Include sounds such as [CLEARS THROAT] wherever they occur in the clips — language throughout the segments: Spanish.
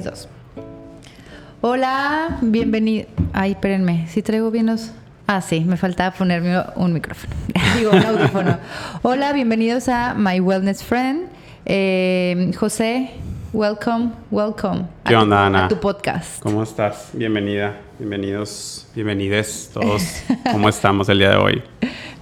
3, 2. Hola, bienvenido. Ay, espérenme, si traigo bien los. Ah, sí, me faltaba ponerme un micrófono. [LAUGHS] Digo, un audífono. Hola, bienvenidos a My Wellness Friend. Eh, José, welcome, welcome. ¿Qué onda, Ana? A tu podcast. ¿Cómo estás? Bienvenida, bienvenidos, bienvenides todos. ¿Cómo estamos el día de hoy?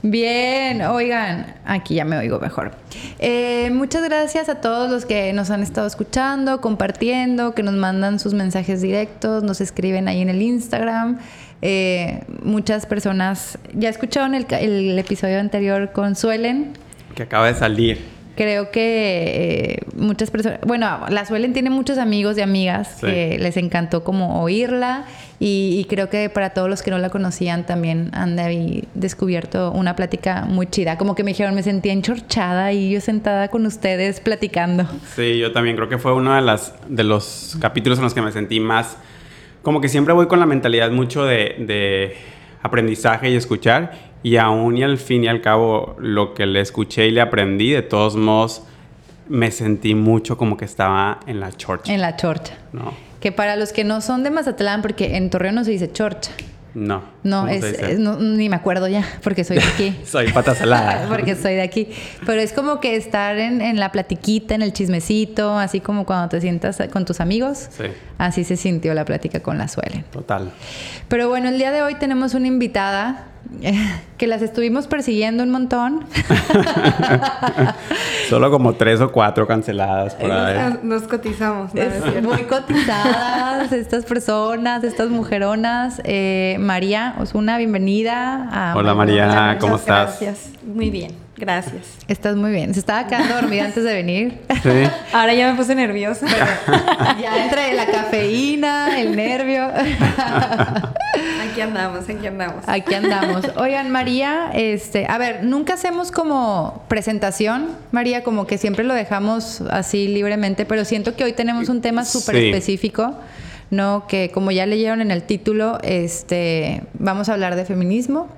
Bien, oigan, aquí ya me oigo mejor. Eh, muchas gracias a todos los que nos han estado escuchando, compartiendo, que nos mandan sus mensajes directos, nos escriben ahí en el Instagram. Eh, muchas personas ya escucharon el, el episodio anterior con Suelen. Que acaba de salir creo que eh, muchas personas, bueno, la Suelen tiene muchos amigos y amigas que les encantó como oírla y, creo que para todos los que no la conocían también han descubierto una plática muy chida, como que me dijeron, me sentía enchorchada y yo sentada con ustedes platicando. Sí, yo también creo que fue uno de, las, de los capítulos en los que me sentí más, como que siempre voy con la mentalidad mucho de, de aprendizaje y escuchar y aún y al fin y al cabo, lo que le escuché y le aprendí, de todos modos, me sentí mucho como que estaba en la chorcha. En la chorcha. No. Que para los que no son de Mazatlán, porque en Torreón no se dice chorcha. No. No, es, ni me acuerdo ya, porque soy de aquí. [LAUGHS] soy pata salada. [LAUGHS] porque soy de aquí. Pero es como que estar en, en, la platiquita, en el chismecito, así como cuando te sientas con tus amigos. Sí. Así se sintió la plática con la Suelen. Total. Pero bueno, el día de hoy tenemos una invitada [LAUGHS] que las estuvimos persiguiendo un montón. [LAUGHS] Solo como tres o cuatro canceladas por ahí. Nos, cotizamos. muy cotizadas estas personas, estas mujeronas. Eh, María Osuna, bienvenida. Hola María, ¿cómo estás? Gracias, muy bien. Gracias. Estás muy bien. Se estaba quedando dormida antes de venir. Sí. [LAUGHS] Ahora ya me puse nerviosa. ya entre la cafeína, el nervio. [LAUGHS] aquí andamos, aquí andamos. Aquí andamos. Oigan, María, este, a ver, nunca hacemos como presentación, María, como que siempre lo dejamos así libremente, pero siento que hoy tenemos un tema súper específico. ¿No? Que como ya leyeron en el título, este, vamos a hablar de feminismo,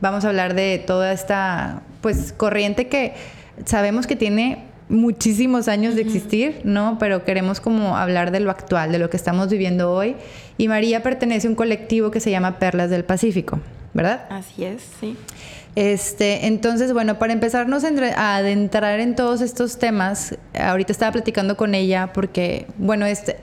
vamos a hablar de toda esta pues corriente que sabemos que tiene muchísimos años de existir, ¿no? Pero queremos como hablar de lo actual, de lo que estamos viviendo hoy. Y María pertenece a un colectivo que se llama Perlas del Pacífico, ¿verdad? Así es, sí. Este, entonces, bueno, para empezarnos a adentrar en todos estos temas, ahorita estaba platicando con ella porque, bueno, este,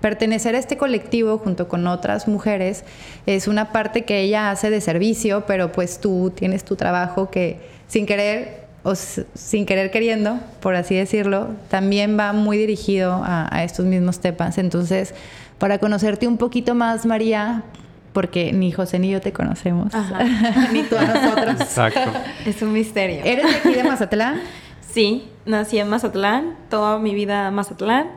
pertenecer a este colectivo junto con otras mujeres es una parte que ella hace de servicio, pero pues tú tienes tu trabajo que sin querer o sin querer queriendo, por así decirlo, también va muy dirigido a, estos mismos temas. Entonces, para conocerte un poquito más, María, porque ni José ni yo te conocemos, [LAUGHS] ni tú a nosotros. Exacto. [LAUGHS] Es un misterio. ¿Eres de aquí de Mazatlán? Sí, nací en Mazatlán, toda mi vida en Mazatlán,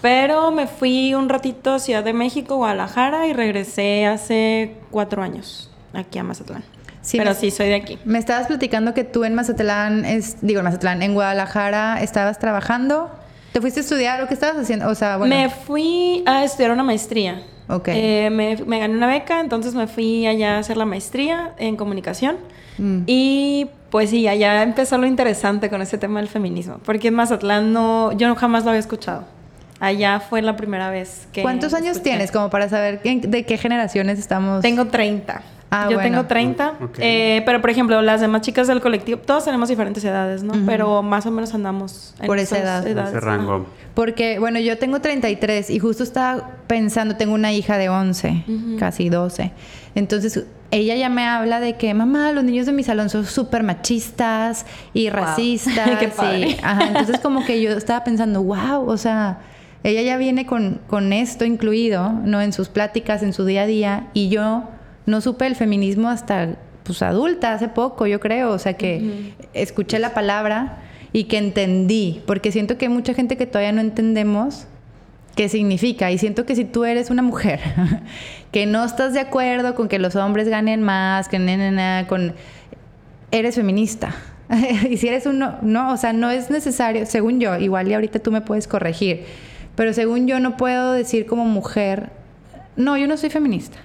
pero me fui un ratito a Ciudad de México, Guadalajara y regresé hace cuatro años aquí a Mazatlán. Sí, pero sí, soy de aquí. Me estabas platicando que tú en Mazatlán, es, digo en Mazatlán, en Guadalajara estabas trabajando. ¿Te fuiste a estudiar o qué estabas haciendo? O sea, bueno. Me fui a estudiar una maestría. Ok. Eh, me, me, gané una beca, entonces me fui allá a hacer la maestría en comunicación. Mm. Y pues sí, allá empezó lo interesante con ese tema del feminismo. Porque en Mazatlán no, yo jamás lo había escuchado. Allá fue la primera vez que... ¿Cuántos años tienes como para saber de qué generaciones estamos? Tengo 30. Ah, yo tengo 30, eh, pero por ejemplo, las demás chicas del colectivo, todas tenemos diferentes edades, ¿no? Pero más o menos andamos en por esa edad. Ese rango. Porque, bueno, yo tengo 33 y justo estaba pensando, tengo una hija de 11, casi 12. Entonces, ella ya me habla de que, mamá, los niños de mi salón son súper machistas y [LAUGHS] racistas. Qué padre. ajá, entonces, como que yo estaba pensando, wow, o sea, ella ya viene con, con esto incluido, ¿no? En sus pláticas, en su día a día, y yo no supe el feminismo hasta pues adulta, hace poco, yo creo, o sea que escuché la palabra y que entendí, porque siento que hay mucha gente que todavía no entendemos qué significa y siento que si tú eres una mujer [LAUGHS] que no estás de acuerdo con que los hombres ganen más, que nada, con eres feminista. [LAUGHS] y si eres uno, no, o sea, no es necesario, según yo, igual y ahorita tú me puedes corregir, pero según yo no puedo decir como mujer, no, yo no soy feminista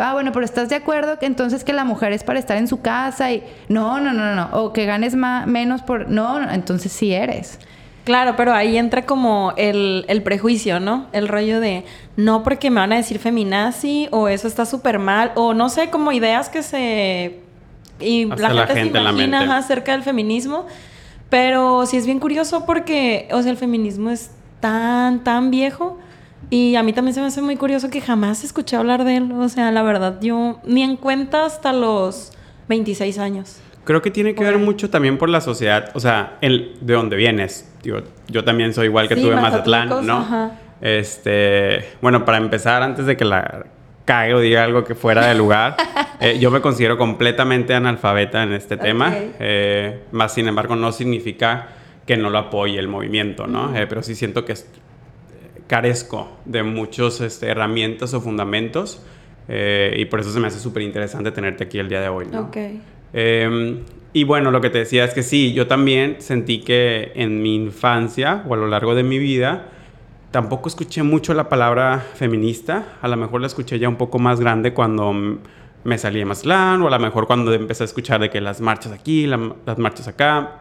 ah, bueno, pero ¿estás de acuerdo que entonces que la mujer es para estar en su casa y no, no, no, no, o que ganes más, menos por, no, no, entonces sí eres. Claro, pero ahí entra como el, el, prejuicio, ¿no? El rollo de no porque me van a decir feminazi o eso está súper mal o no sé, como ideas que se... Y la gente, se imagina acerca del feminismo. Pero sí es bien curioso porque, o sea, el feminismo es tan, tan viejo. Y a mí también se me hace muy curioso que jamás escuché hablar de él. O sea, la verdad, yo ni en cuenta hasta los 26 años. Creo que tiene que ver mucho también por la sociedad, o sea, el, de dónde vienes. Digo, yo también soy igual que tú de Mazatlán, ¿no? Este, bueno, para empezar, antes de que la cague o diga algo que fuera de lugar, [LAUGHS] eh, yo me considero completamente analfabeta en este tema, eh, más sin embargo no significa que no lo apoye el movimiento, ¿no? Eh, pero sí siento que carezco de muchas este, herramientas o fundamentos y por eso se me hace súper interesante tenerte aquí el día de hoy, ¿no? Okay. Em, y bueno, lo que te decía es que sí, yo también sentí que en mi infancia o a lo largo de mi vida tampoco escuché mucho la palabra feminista. A lo mejor la escuché ya un poco más grande cuando me salí de Mazatlán o a lo mejor cuando empecé a escuchar de que las marchas aquí, las marchas acá.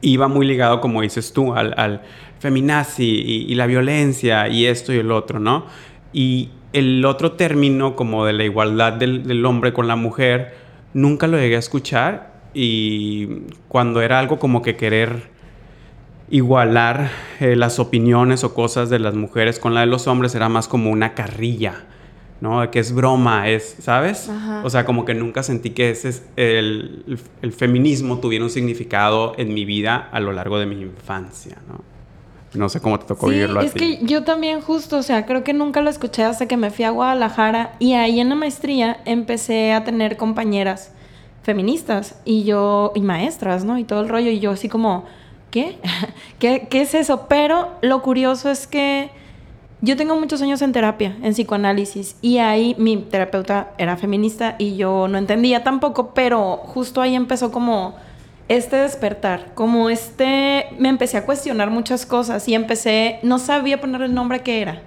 Iba muy ligado, como dices tú, al, feminazi y, la violencia y esto y el otro, ¿no? Y el otro término como de la igualdad del, del hombre con la mujer nunca lo llegué a escuchar y cuando era algo como que querer igualar eh, las opiniones o cosas de las mujeres con la de los hombres era más como una carrilla, ¿no? Que es broma, es, ¿sabes? O sea, como que nunca sentí que ese es el, el, feminismo tuviera un significado en mi vida a lo largo de mi infancia, ¿no? No sé cómo te tocó sí, vivirlo es que yo también justo, o sea, creo que nunca lo escuché hasta que me fui a Guadalajara y ahí en la maestría empecé a tener compañeras feministas y yo, y maestras, ¿no? Y todo el rollo, y yo así como, ¿qué? [LAUGHS] ¿Qué, qué es eso? Pero lo curioso es que yo tengo muchos años en terapia, en psicoanálisis, y ahí mi terapeuta era feminista y yo no entendía tampoco, pero justo ahí empezó como este despertar, como este, me empecé a cuestionar muchas cosas y empecé, no sabía poner el nombre que era,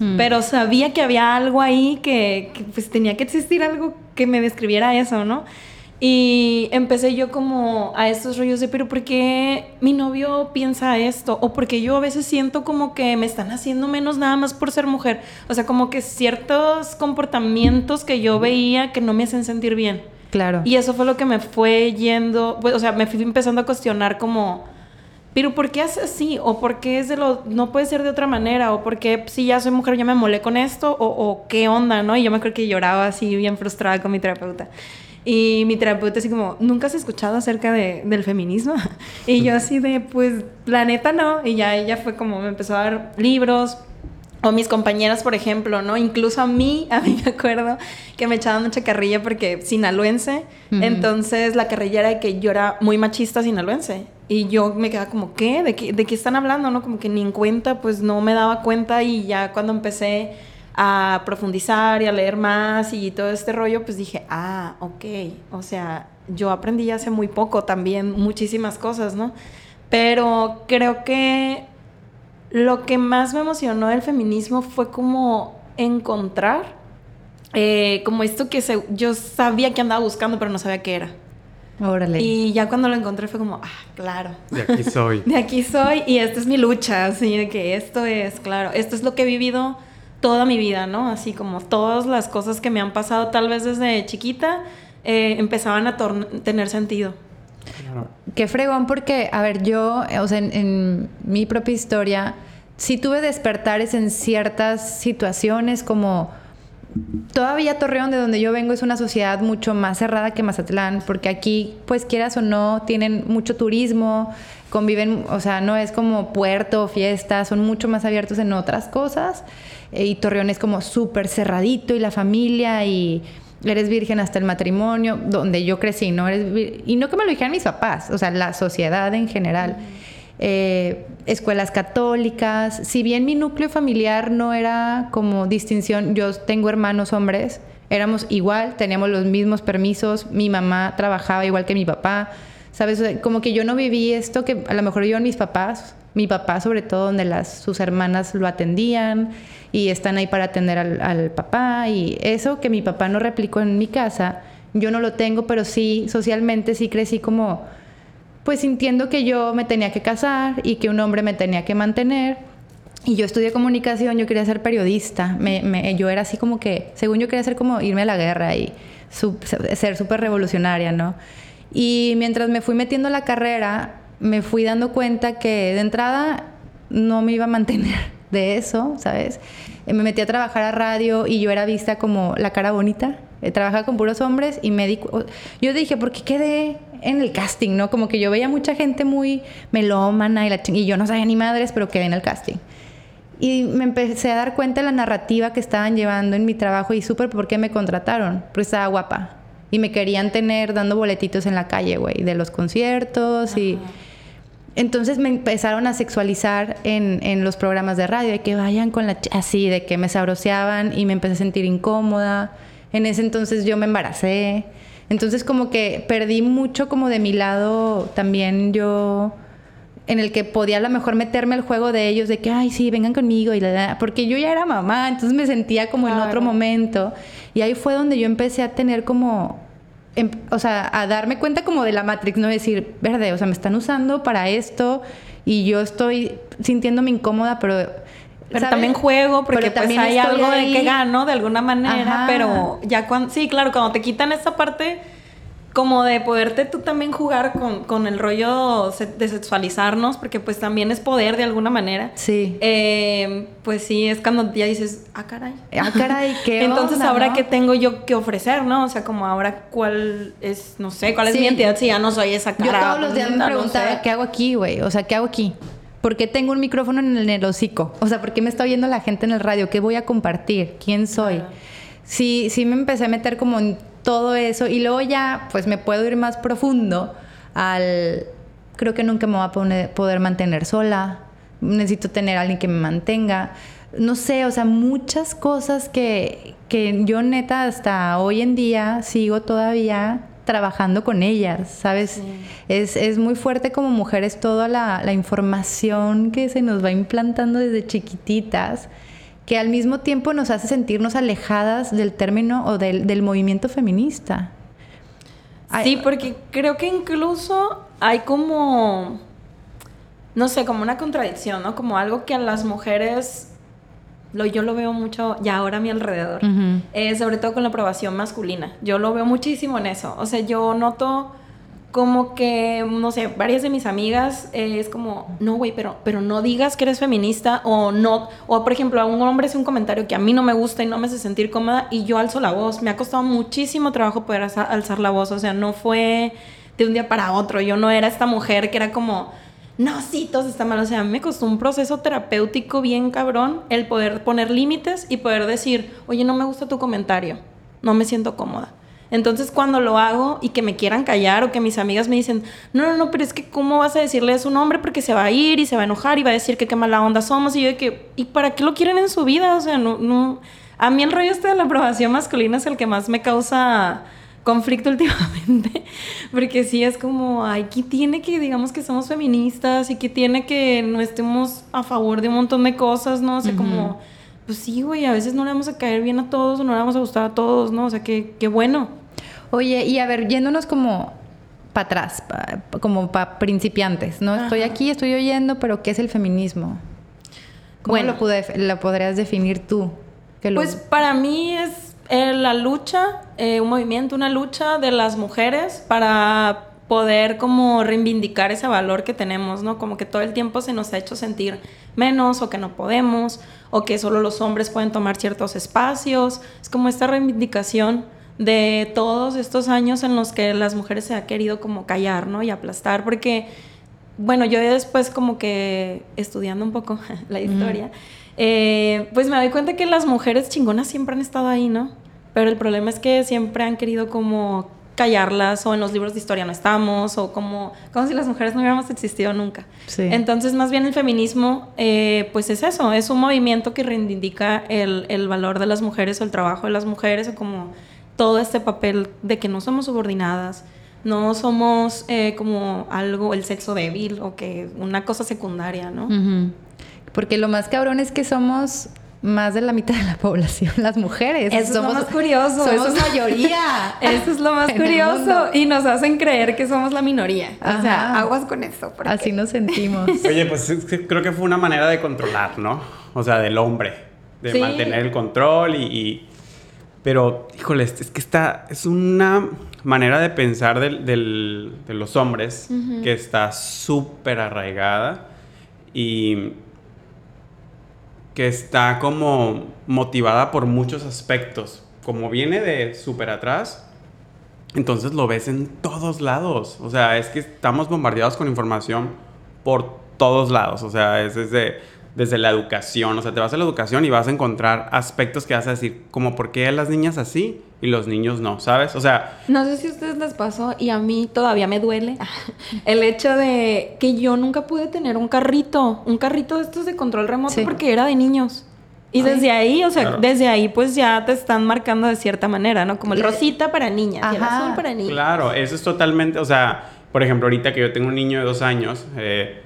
mm. pero sabía que había algo ahí que, pues tenía que existir algo que me describiera eso, ¿no? Y empecé yo como a estos rollos de, pero ¿por qué mi novio piensa esto? O porque yo a veces siento como que me están haciendo menos nada más por ser mujer. O sea, como que ciertos comportamientos que yo veía que no me hacen sentir bien. Claro. Y eso fue lo que me fue yendo, pues, o sea, me fui empezando a cuestionar como, pero ¿por qué hace así? ¿O por qué es de lo, no puede ser de otra manera? ¿O por qué si ya soy mujer ya me molé con esto? ¿O, o qué onda, no? Y yo me acuerdo que lloraba así bien frustrada con mi terapeuta. Y mi terapeuta así como, ¿nunca has escuchado acerca de, del feminismo? [LAUGHS] Y yo así de, pues, la neta no. Y ya ella fue como, me empezó a dar libros, o mis compañeras, por ejemplo, ¿no? Incluso a mí, [LAUGHS] a mí me acuerdo que me echaban mucha carrilla porque sinaloense. Entonces la carrilla era de que yo era muy machista sinaloense. Y yo me quedaba como, ¿qué? ¿De qué, de qué están hablando? ¿No? Como que ni en cuenta, pues no me daba cuenta. Y ya cuando empecé a profundizar y a leer más y todo este rollo, pues dije, ah, ok. O sea, yo aprendí hace muy poco también muchísimas cosas, ¿no? Pero creo que lo que más me emocionó del feminismo fue como encontrar, eh, como esto que yo sabía que andaba buscando, pero no sabía qué era. Órale. Y ya cuando lo encontré fue como, ah, claro. De aquí soy. [LAUGHS] de aquí soy y esta es mi lucha, así de que esto es, claro, esto es lo que he vivido toda mi vida, ¿no? Así como todas las cosas que me han pasado tal vez desde chiquita eh, empezaban a tener sentido. Qué fregón porque, a ver, yo, o sea, en, mi propia historia, sí tuve despertares en ciertas situaciones como... Todavía Torreón, de donde yo vengo, es una sociedad mucho más cerrada que Mazatlán, porque aquí, pues quieras o no, tienen mucho turismo, conviven, o sea, no es como puerto, fiesta, son mucho más abiertos en otras cosas. Eh, y Torreón es como súper cerradito y la familia y eres virgen hasta el matrimonio, donde yo crecí, ¿no? Eres y no que me lo dijeran mis papás, o sea, la sociedad en general. Eh, escuelas católicas, si bien mi núcleo familiar no era como distinción, yo tengo hermanos hombres, éramos igual, teníamos los mismos permisos, mi mamá trabajaba igual que mi papá, ¿sabes? como que yo no viví esto que a lo mejor yo mis papás, mi papá sobre todo, donde sus hermanas lo atendían, y están ahí para atender al, papá y eso que mi papá no replicó en mi casa, yo no lo tengo, pero sí, socialmente sí crecí como pues sintiendo que yo me tenía que casar y que un hombre me tenía que mantener. Y yo estudié comunicación, yo quería ser periodista. Me, yo era así como que, según yo quería ser como irme a la guerra y ser súper revolucionaria, ¿no? Y mientras me fui metiendo la carrera, me fui dando cuenta que de entrada no me iba a mantener [LAUGHS] de eso, ¿sabes? Eh, me metí a trabajar a radio y yo era vista como la cara bonita. Eh, trabajaba con puros hombres y me di... Yo dije, ¿por qué quedé en el casting, no? Como que yo veía mucha gente muy melómana y, la y yo no sabía ni madres, pero quedé en el casting. Y me empecé a dar cuenta de la narrativa que estaban llevando en mi trabajo y súper por qué me contrataron. Porque estaba guapa. Y me querían tener dando boletitos en la calle, güey, de los conciertos y... Entonces me empezaron a sexualizar en, en, los programas de radio, de que vayan con la... así, de que me sabroseaban y me empecé a sentir incómoda. En ese entonces yo me embaracé. Entonces como que perdí mucho como de mi lado también yo en el que podía a lo mejor meterme al juego de ellos de que, ay, sí, vengan conmigo y la, porque yo ya era mamá, entonces me sentía como en otro momento y ahí fue donde yo empecé a tener como em, o sea, a darme cuenta como de la Matrix, no decir, verde, o sea, me están usando para esto y yo estoy sintiéndome incómoda, pero pero también juego porque pues, también hay algo de que gano de alguna manera, pero ya cuando sí, claro, cuando te quitan esa parte como de poderte tú también jugar con, con, el rollo de sexualizarnos, porque pues también es poder de alguna manera. Sí. Eh, pues sí, es cuando ya dices, ah, caray. Ah, caray, ¿qué [LAUGHS] Entonces, ahora qué tengo yo que ofrecer, ¿no? O sea, como ahora cuál es, no sé, cuál es mi identidad si ya no soy esa cara. Yo todos los días me preguntaba, ¿qué hago aquí, güey? O sea, ¿qué hago aquí? ¿Por qué tengo un micrófono en el, hocico? O sea, ¿por qué me está oyendo la gente en el radio? ¿Qué voy a compartir? ¿Quién soy? Sí, sí me empecé a meter como en todo eso y luego ya pues me puedo ir más profundo al creo que nunca me voy a poder mantener sola, necesito tener a alguien que me mantenga, no sé, o sea, muchas cosas que, que yo neta hasta hoy en día sigo todavía trabajando con ellas, ¿sabes? Es, es, muy fuerte como mujeres toda la, la información que se nos va implantando desde chiquititas que al mismo tiempo nos hace sentirnos alejadas del término o del, movimiento feminista. Sí, porque creo que incluso hay como, no sé, como una contradicción, ¿no? Como algo que a las mujeres, lo, yo lo veo mucho ya ahora a mi alrededor, eh, sobre todo con la aprobación masculina. Yo lo veo muchísimo en eso. O sea, yo noto como que, no sé, varias de mis amigas eh, es como, no, güey, pero, pero no digas que eres feminista o no, o por ejemplo, a un hombre hace un comentario que a mí no me gusta y no me hace sentir cómoda y yo alzo la voz. Me ha costado muchísimo trabajo poder alzar la voz, o sea, no fue de un día para otro. Yo no era esta mujer que era como, no, sí, todo está mal. O sea, me costó un proceso terapéutico bien cabrón el poder poner límites y poder decir, oye, no me gusta tu comentario, no me siento cómoda entonces cuando lo hago y que me quieran callar o que mis amigas me dicen, no, no, no, pero es que ¿cómo vas a decirle a su nombre? Porque se va a ir y se va a enojar y va a decir que qué mala onda somos. Y yo de que, ¿y para qué lo quieren en su vida? O sea, no, no. A mí el rollo este de la aprobación masculina es el que más me causa conflicto [LAUGHS] últimamente, porque sí es como, ay, ¿qué tiene que, digamos que somos feministas y que tiene que no estemos a favor de un montón de cosas, ¿no? O sea, como, pues sí, güey, a veces no le vamos a caer bien a todos o no le vamos a gustar a todos, ¿no? O sea, que, qué bueno. Oye, y a ver, yéndonos como para atrás, como para principiantes, ¿no? Estoy aquí, estoy oyendo, pero ¿qué es el feminismo? ¿Cómo lo, lo podrías definir tú? Pues para mí es eh, la lucha, eh, un movimiento, una lucha de las mujeres para poder como reivindicar ese valor que tenemos, ¿no? Como que todo el tiempo se nos ha hecho sentir menos o que no podemos o que solo los hombres pueden tomar ciertos espacios. Es como esta reivindicación de todos estos años en los que las mujeres se ha querido como callar, ¿no? Y aplastar, porque, bueno, yo después como que estudiando un poco [LAUGHS] la historia, eh, pues me doy cuenta que las mujeres chingonas siempre han estado ahí, ¿no? Pero el problema es que siempre han querido como callarlas o en los libros de historia no estamos o como, como si las mujeres no hubiéramos existido nunca. Entonces, más bien el feminismo, eh, pues es eso, es un movimiento que reivindica el, el valor de las mujeres o el trabajo de las mujeres o como todo este papel de que no somos subordinadas, no somos eh, como algo, el sexo débil o que una cosa secundaria, ¿no? Porque lo más cabrón es que somos más de la mitad de la [LAUGHS] población, las mujeres. Eso somos, es lo más curioso. Somos mayoría. [LAUGHS] Eso es lo más curioso. Y nos hacen creer que somos la minoría. O sea, aguas con eso. Así nos sentimos. [LAUGHS] Oye, pues creo que fue una manera de controlar, ¿no? O sea, del hombre. De mantener el control y, Pero, híjole, es que está... Es una manera de pensar de los hombres que está súper arraigada y que está como motivada por muchos aspectos. Como viene de súper atrás, entonces lo ves en todos lados. O sea, es que estamos bombardeados con información por todos lados. O sea, es desde desde la educación. O sea, te vas a la educación y vas a encontrar aspectos que vas a decir, como por qué las niñas así y los niños no, ¿sabes? O sea... No sé si a ustedes les pasó y a mí todavía me duele [LAUGHS] el hecho de que yo nunca pude tener un carrito, un carrito de estos de control remoto porque era de niños. Y desde ahí, o sea, desde ahí pues ya te están marcando de cierta manera, ¿no? Como el rosita para niñas y el azul para niños. Claro, eso es totalmente, o sea, por ejemplo, ahorita que yo tengo un niño de dos años, eh,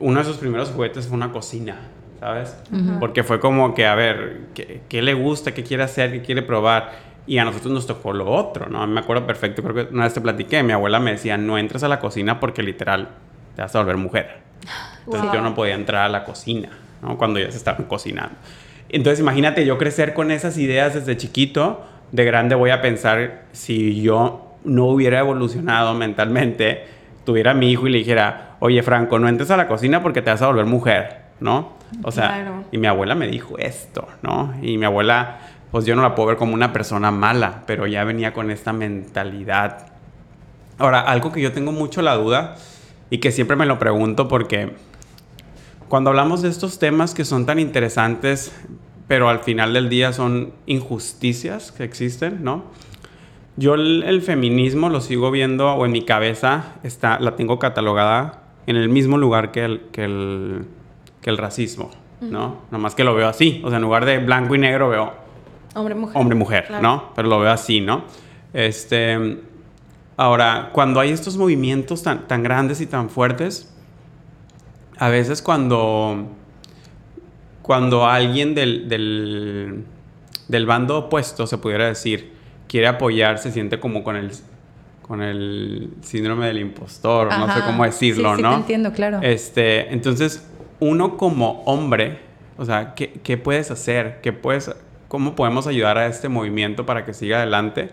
uno de sus primeros juguetes fue una cocina, ¿sabes? Porque fue como que, a ver, ¿qué, le gusta? ¿Qué quiere hacer? ¿Qué quiere probar? Y a nosotros nos tocó lo otro, ¿no? Me acuerdo perfecto, creo que una vez te platiqué, mi abuela me decía, no entres a la cocina porque literal te vas a volver mujer. Entonces yo no podía entrar a la cocina, ¿no? Cuando ya se estaban cocinando. Entonces imagínate yo crecer con esas ideas desde chiquito, de grande voy a pensar si yo no hubiera evolucionado mentalmente, tuviera a mi hijo y le dijera, oye Franco, no entres a la cocina porque te vas a volver mujer, ¿no? O sea, y mi abuela me dijo esto, ¿no? Y mi abuela, pues yo no la puedo ver como una persona mala, pero ya venía con esta mentalidad. Ahora, algo que yo tengo mucho la duda y que siempre me lo pregunto porque cuando hablamos de estos temas que son tan interesantes, pero al final del día son injusticias que existen, ¿no? Yo el, feminismo lo sigo viendo, o en mi cabeza está, la tengo catalogada en el mismo lugar que el, que el, que el racismo, ¿no? Nomás que lo veo así. O sea, en lugar de blanco y negro veo... Hombre-mujer. Hombre-mujer, ¿no? Pero lo veo así, ¿no? Este... Ahora, cuando hay estos movimientos tan, tan grandes y tan fuertes, a veces cuando... Cuando alguien del, del, del bando opuesto, se pudiera decir, quiere apoyar, se siente como con el con el síndrome del impostor, no sé cómo decirlo, sí, ¿no? Te entiendo, claro. Este, entonces, uno como hombre, o sea, ¿qué, ¿qué, puedes hacer? ¿Qué puedes, ¿Cómo podemos ayudar a este movimiento para que siga adelante?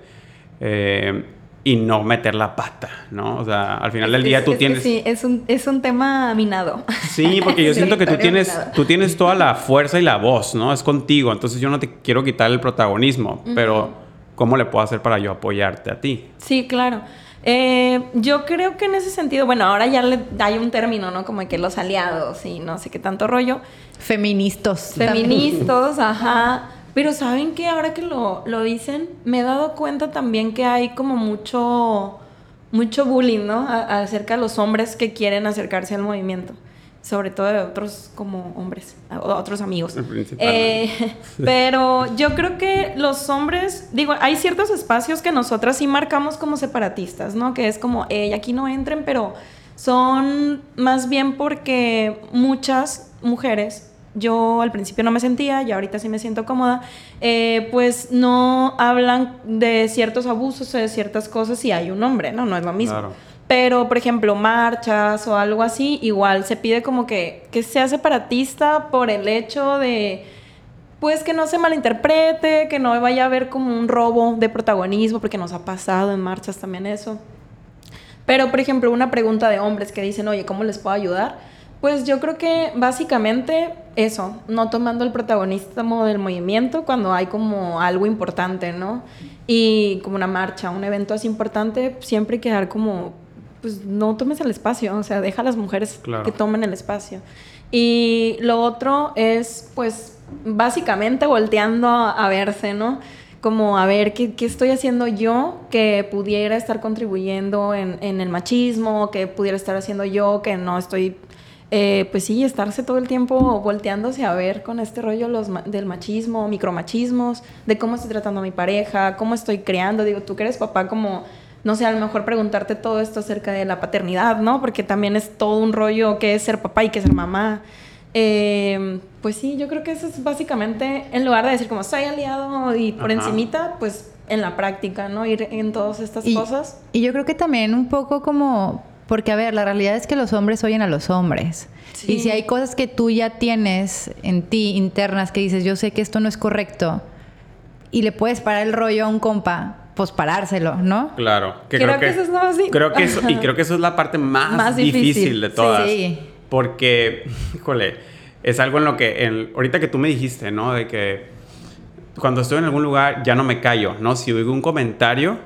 Eh, y no meter la pata, ¿no? O sea, al final del día tú tienes... sí, es un, es un tema minado. Sí, porque yo [LAUGHS] siento que tú tienes, tú tienes toda la fuerza y la voz, ¿no? Es contigo, entonces yo no te quiero quitar el protagonismo, pero ¿cómo le puedo hacer para yo apoyarte a ti? Sí, claro. Eh, yo creo que en ese sentido, bueno, ahora ya le, hay un término, ¿no? Como que los aliados y no sé qué tanto rollo. Feministas. Feministas, ajá. Pero saben que ahora que lo, lo, dicen, me he dado cuenta también que hay como mucho, mucho bullying, ¿no? acerca de los hombres que quieren acercarse al movimiento sobre todo de otros como hombres, otros amigos. Eh, [LAUGHS] pero yo creo que los hombres, digo, hay ciertos espacios que nosotras sí marcamos como separatistas, ¿no? Que es como, hey, aquí no entren, pero son más bien porque muchas mujeres, yo al principio no me sentía, y ahorita sí me siento cómoda, eh, pues no hablan de ciertos abusos o de ciertas cosas si hay un hombre, ¿no? No es lo mismo. Claro. Pero, por ejemplo, marchas o algo así, igual se pide como que, que sea separatista por el hecho de, pues que no se malinterprete, que no vaya a haber como un robo de protagonismo, porque nos ha pasado en marchas también eso. Pero, por ejemplo, una pregunta de hombres que dicen, oye, ¿cómo les puedo ayudar? Pues yo creo que básicamente eso, no tomando el protagonismo del movimiento cuando hay como algo importante, ¿no? Y como una marcha, un evento así importante, siempre quedar como pues no tomes el espacio, o sea, deja a las mujeres que tomen el espacio. Y lo otro es, pues, básicamente volteando a, verse, ¿no? Como a ver ¿qué, qué, estoy haciendo yo que pudiera estar contribuyendo en, en, el machismo, que pudiera estar haciendo yo que no estoy, eh, pues sí, estarse todo el tiempo volteándose a ver con este rollo los, del machismo, micromachismos, de cómo estoy tratando a mi pareja, cómo estoy creando. Digo, tú que eres papá como no sé, a lo mejor preguntarte todo esto acerca de la paternidad, ¿no? Porque también es todo un rollo que es ser papá y que ser mamá. Eh, pues sí, yo creo que eso es básicamente, en lugar de decir como soy aliado y por Ajá. encimita, pues en la práctica, ¿no? Ir en todas estas Y, cosas. y yo creo que también un poco como, porque a ver, la realidad es que los hombres oyen a los hombres. Sí. Y si hay cosas que tú ya tienes en ti internas que dices, yo sé que esto no es correcto, y le puedes parar el rollo a un compa, pues parárselo, ¿no? Claro. Que Creo que eso es lo más Creo que eso, y creo que eso es la parte más, Más difícil. difícil, de todas. Sí. Porque, híjole, es algo en lo que, en- ahorita que tú me dijiste, ¿no? De que cuando estoy en algún lugar ya no me callo, ¿no? Si oigo un comentario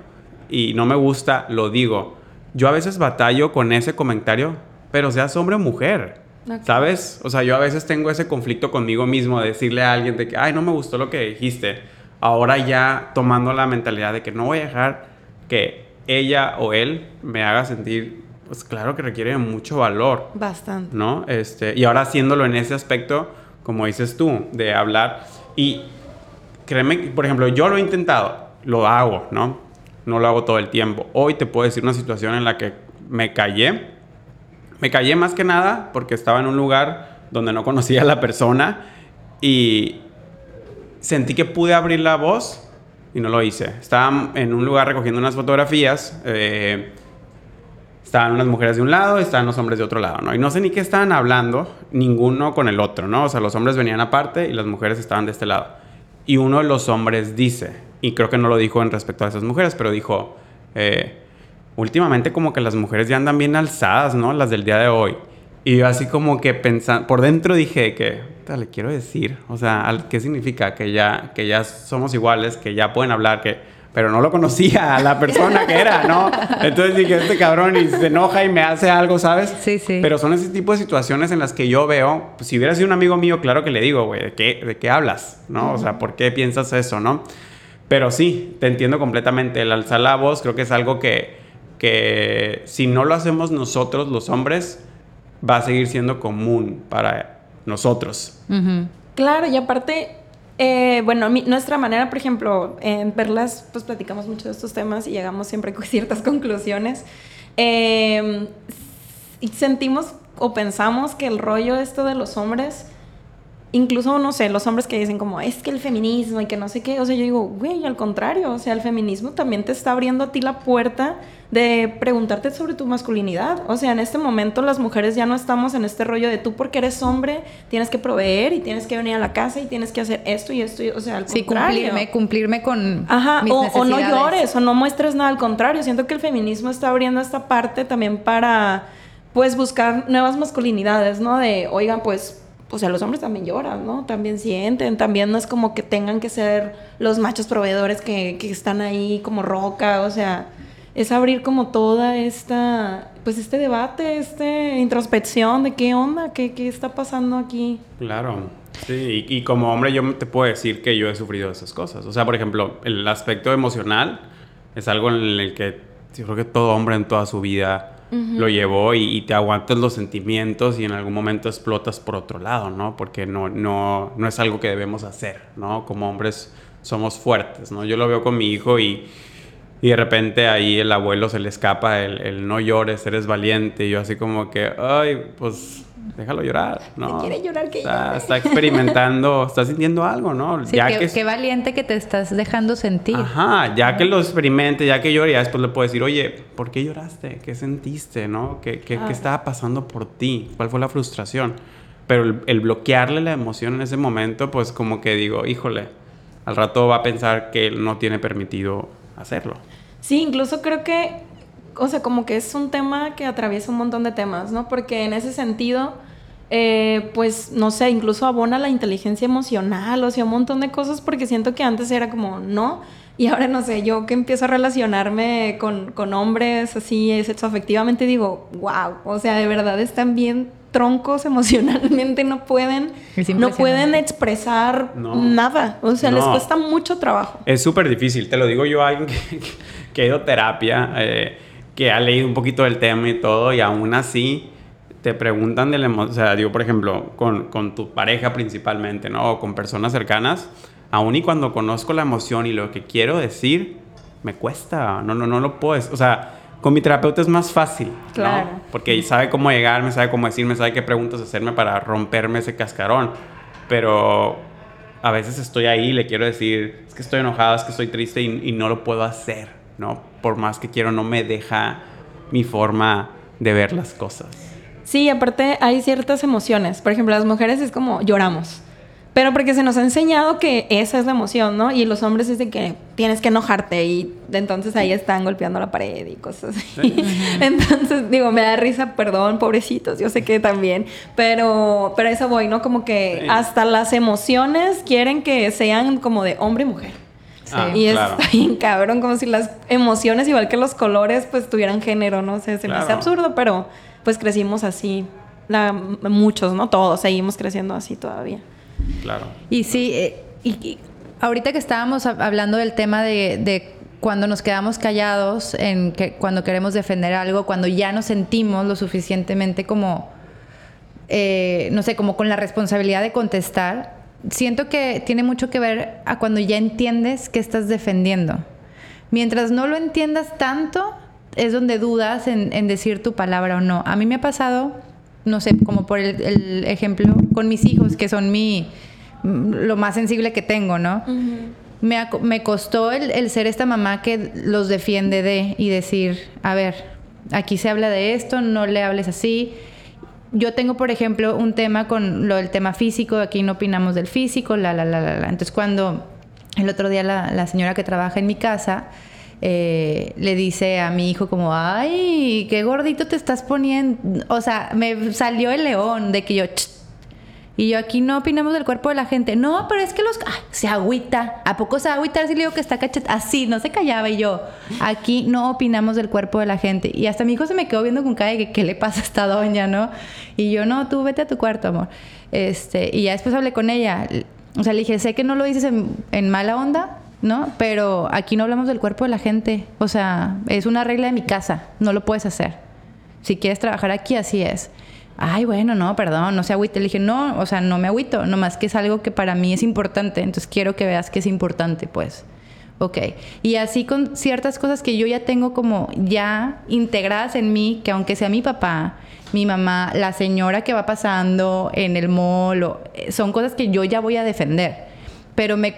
y no me gusta, lo digo. Yo a veces batallo con ese comentario, pero seas hombre o mujer. ¿Sabes? O sea, yo a veces tengo ese conflicto conmigo mismo de decirle a alguien de que, ay, no me gustó lo que dijiste. Ahora ya tomando la mentalidad de que no voy a dejar que ella o él me haga sentir, pues claro que requiere mucho valor. Bastante. ¿no? Este, y ahora haciéndolo en ese aspecto, como dices tú, de hablar. Y créeme, por ejemplo, yo lo he intentado, lo hago, ¿no? No lo hago todo el tiempo. Hoy te puedo decir una situación en la que me callé. Me callé más que nada porque estaba en un lugar donde no conocía a la persona y sentí que pude abrir la voz y no lo hice. Estaba en un lugar recogiendo unas fotografías. eh, Estaban unas mujeres de un lado estaban los hombres de otro lado, ¿no? Y no sé ni qué estaban hablando, ninguno con el otro, ¿no? O sea, los hombres venían aparte y las mujeres estaban de este lado. Y uno de los hombres dice, y creo que no lo dijo en respecto a esas mujeres, pero dijo, eh, últimamente como que las mujeres ya andan bien alzadas, ¿no? Las del día de hoy. Y yo así como que pensando, por dentro dije que, "Puta, le quiero decir, o sea, ¿qué significa? Que ya, que ya somos iguales, que ya pueden hablar, que... Pero no lo conocía a la persona que era, ¿no? Entonces dije, este cabrón y se enoja y me hace algo, ¿sabes? Sí, sí. Pero son ese tipo de situaciones en las que yo veo, pues, si hubiera sido un amigo mío, claro que le digo, güey, ¿de qué, ¿de qué hablas? ¿No? O sea, ¿por qué piensas eso, no? Pero sí, te entiendo completamente. El alzar la voz creo que es algo que, que si no lo hacemos nosotros, los hombres, va a seguir siendo común para nosotros. Claro, y aparte, eh, bueno, mi- nuestra manera, por ejemplo, en Perlas, pues platicamos mucho de estos temas y llegamos siempre con [LAUGHS] ciertas conclusiones. Eh, y sentimos o pensamos que el rollo esto de los hombres, incluso, no sé, los hombres que dicen como, es que el feminismo y que no sé qué, o sea, yo digo, güey, al contrario, o sea, el feminismo también te está abriendo a ti la puerta de preguntarte sobre tu masculinidad. O sea, en este momento las mujeres ya no estamos en este rollo de tú porque eres hombre, tienes que proveer y tienes que venir a la casa y tienes que hacer esto y esto, y- o sea, al Sí, contrario. cumplirme, cumplirme con Ajá, mis o, o no llores, o no muestres nada, al contrario, siento que el feminismo está abriendo esta parte también para, pues, buscar nuevas masculinidades, ¿no? De, oigan, pues, o sea, los hombres también lloran, ¿no? También sienten, también no es como que tengan que ser los machos proveedores que, que están ahí como roca, o sea, es abrir como toda esta, pues, este debate, esta introspección de qué onda, qué, qué está pasando aquí. Claro. Sí, y, y como hombre yo te puedo decir que yo he sufrido esas cosas. O sea, por ejemplo, el aspecto emocional es algo en el que yo creo que todo hombre en toda su vida lo llevó y, y te aguantas los sentimientos y en algún momento explotas por otro lado, ¿no? Porque no, no, no es algo que debemos hacer, ¿no? Como hombres somos fuertes, ¿no? Yo lo veo con mi hijo y, y de repente ahí el abuelo se le escapa el, el no llores, eres valiente. Y yo así como que, ay, pues déjalo llorar, [LAUGHS] ¿no? quiere llorar, que está, llore. está experimentando, [LAUGHS] está sintiendo algo, ¿no? Sí, qué, qué valiente que te estás dejando sentir. Ajá, ya que lo experimente, ya que llore, ya después le puedo decir, oye, ¿por qué lloraste? ¿Qué sentiste? ¿No? ¿Qué, qué, Ah. qué estaba pasando por ti? ¿Cuál fue la frustración? Pero el, el bloquearle la emoción en ese momento, pues como que digo, híjole, al rato va a pensar que él no tiene permitido hacerlo. Sí, incluso creo que, o sea, como que es un tema que atraviesa un montón de temas, ¿no? Porque en ese sentido, eh, pues, no sé, incluso abona la inteligencia emocional, o sea, un montón de cosas, porque siento que antes era como, no, y ahora no sé, yo que empiezo a relacionarme con, con hombres así, sexoafectivamente, digo, wow, o sea, de verdad están bien troncos [LAUGHS] emocionalmente, no pueden, no pueden expresar No. nada, o sea, les No. cuesta mucho trabajo. Es súper difícil, te lo digo yo a alguien [LAUGHS] que, que ha ido a terapia, eh, que ha leído un poquito del tema y todo, y aún así te preguntan de la emoción, o sea, digo, por ejemplo, con, con tu pareja principalmente, ¿no? O con personas cercanas, aún y cuando conozco la emoción y lo que quiero decir, me cuesta, no, no, no lo puedes, o sea, Con mi terapeuta es más fácil, Claro. ¿no? Porque sabe cómo llegarme, sabe cómo decirme, sabe qué preguntas hacerme para romperme ese cascarón. Pero a veces estoy ahí y le quiero decir, es que estoy enojado, es que estoy triste y, y no lo puedo hacer, ¿no? Por más que quiero, no me deja mi forma de ver las cosas. Sí, aparte hay ciertas emociones. Por ejemplo, las mujeres es como lloramos. Pero porque se nos ha enseñado que esa es la emoción, ¿no? Y los hombres es de que tienes que enojarte y entonces ahí están golpeando la pared y cosas así. [LAUGHS] entonces, digo, me da risa, perdón, pobrecitos, yo sé que también, pero, pero eso voy, ¿no? Como que Sí. hasta las emociones quieren que sean como de hombre y mujer. Ah, y claro. está [LAUGHS] bien cabrón, como si las emociones, igual que los colores, pues tuvieran género, ¿no? O sea, se me hace absurdo, pero pues crecimos así. La, muchos, ¿no? Todos seguimos creciendo así todavía. Claro. Y sí, eh, y, ahorita que estábamos hab- hablando del tema de, cuando nos quedamos callados, en que cuando queremos defender algo, cuando ya nos sentimos lo suficientemente como, eh, no sé, como con la responsabilidad de contestar, siento que tiene mucho que ver a cuando ya entiendes que estás defendiendo. Mientras no lo entiendas tanto, es donde dudas en decir tu palabra o no. A mí me ha pasado, no sé, como por el, el ejemplo, con mis hijos, que son mi lo más sensible que tengo, ¿no? me, me costó el, el ser esta mamá que los defiende de y decir, a ver, aquí se habla de esto, no le hables así. Yo tengo, por ejemplo, un tema con lo del tema físico, aquí no opinamos del físico, la, la, la, la, la. Entonces, cuando el otro día la, la señora que trabaja en mi casa eh, le dice a mi hijo como, ay, qué gordito te estás poniendo. O sea, me salió el león de que yo... Y yo aquí no opinamos del cuerpo de la gente. No, pero es que los... se agüita. ¿A poco se agüita? Si le digo que está cachet... Así, no se callaba. Y yo, aquí no opinamos del cuerpo de la gente. Y hasta mi hijo se me quedó viendo con cara de que, ¿qué le pasa a esta doña, no? Y yo, no, tú vete a tu cuarto, amor. Este, y ya después hablé con ella. O sea, le dije, sé que no lo dices en mala onda, ¿no? Pero aquí no hablamos del cuerpo de la gente. O sea, es una regla de mi casa. No lo puedes hacer. Si quieres trabajar aquí, así es. Ay, bueno, no, perdón, no se agüite. Le dije, no, o sea, no me agüito, nomás que es algo que para mí es importante, entonces quiero que veas que es importante, pues. Ok. Y así con ciertas cosas que yo ya tengo como ya integradas en mí, que aunque sea mi papá, mi mamá, la señora que va pasando en el mall, o- eh, son cosas que yo ya voy a defender. Pero me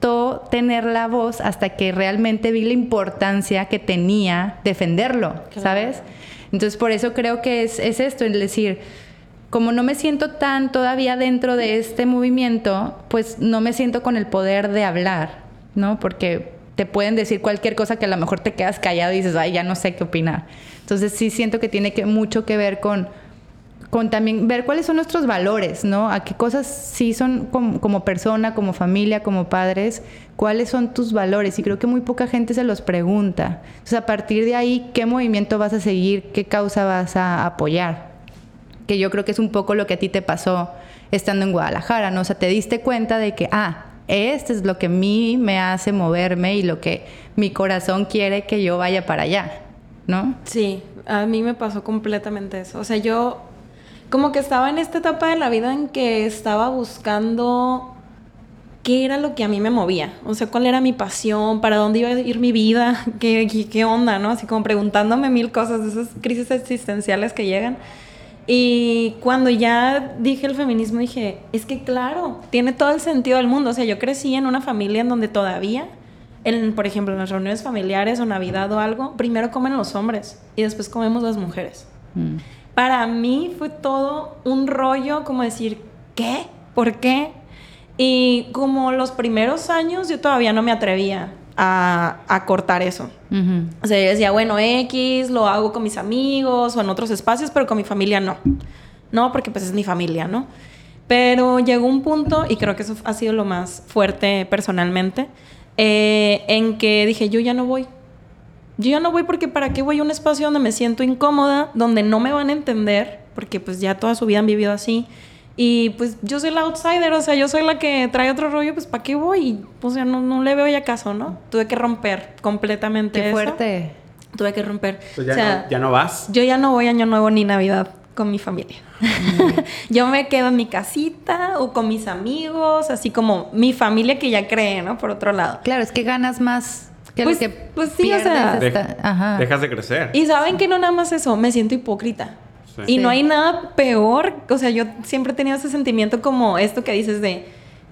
costó tener la voz hasta que realmente vi la importancia que tenía defenderlo, Claro. ¿sabes? Entonces, por eso creo que es, es esto, el decir, como no me siento tan todavía dentro de este movimiento, pues no me siento con el poder de hablar, ¿no? Porque te pueden decir cualquier cosa que a lo mejor te quedas callado y dices, ay, ya no sé qué opinar. Entonces, sí siento que tiene que, mucho que ver con, con también ver cuáles son nuestros valores, ¿no? A qué cosas sí son como, como persona, como familia, como padres, cuáles son tus valores. Y creo que muy poca gente se los pregunta. Entonces, a partir de ahí, ¿qué movimiento vas a seguir? ¿Qué causa vas a apoyar? Que yo creo que es un poco lo que a ti te pasó estando en Guadalajara, ¿no? O sea, te diste cuenta de que, ah, este es lo que a mí me hace moverme y lo que mi corazón quiere que yo vaya para allá, ¿no? Sí, a mí me pasó completamente eso. O sea, yo como que estaba en esta etapa de la vida en que estaba buscando qué era lo que a mí me movía. O sea, cuál era mi pasión, para dónde iba a ir mi vida, [LAUGHS] qué, onda, ¿no? Así como preguntándome mil cosas, esas crisis existenciales que llegan. Y cuando ya dije el feminismo, dije, es que claro, tiene todo el sentido del mundo. O sea, yo crecí en una familia en donde todavía, por ejemplo, en las reuniones familiares o Navidad o algo, primero comen los hombres y después comemos las mujeres. Mm. Para mí fue todo un rollo como decir, ¿qué? ¿Por qué? Y como los primeros años yo todavía no me atrevía a, a cortar eso. O sea, yo decía, bueno, X, lo hago con mis amigos o en otros espacios, pero con mi familia no. No, porque pues es mi familia, ¿no? Pero llegó un punto, y creo que eso ha sido lo más fuerte personalmente, eh, en que dije, yo ya no voy. Yo ya no voy porque para qué voy a un espacio donde me siento incómoda, donde no me van a entender, porque pues ya toda su vida han vivido así. Y pues yo soy la outsider, o sea, yo soy la que trae otro rollo, pues ¿para qué voy? Y, O sea, no, no le veo ya caso, ¿no? Tuve que romper completamente Qué eso. fuerte. Tuve que romper. Pues ya, o sea, no, ya no vas. yo ya no voy año nuevo ni Navidad con mi familia. [LAUGHS] yo me quedo en mi casita o con mis amigos, así como mi familia que ya cree, ¿no? Por otro lado. Claro, es que ganas más Que pues, lo que pues sí, o sea, está- ajá. Dejas de crecer. Y saben que no nada más eso, me siento hipócrita. Sí. Y no hay nada peor, o sea, yo siempre he tenido ese sentimiento como esto que dices de,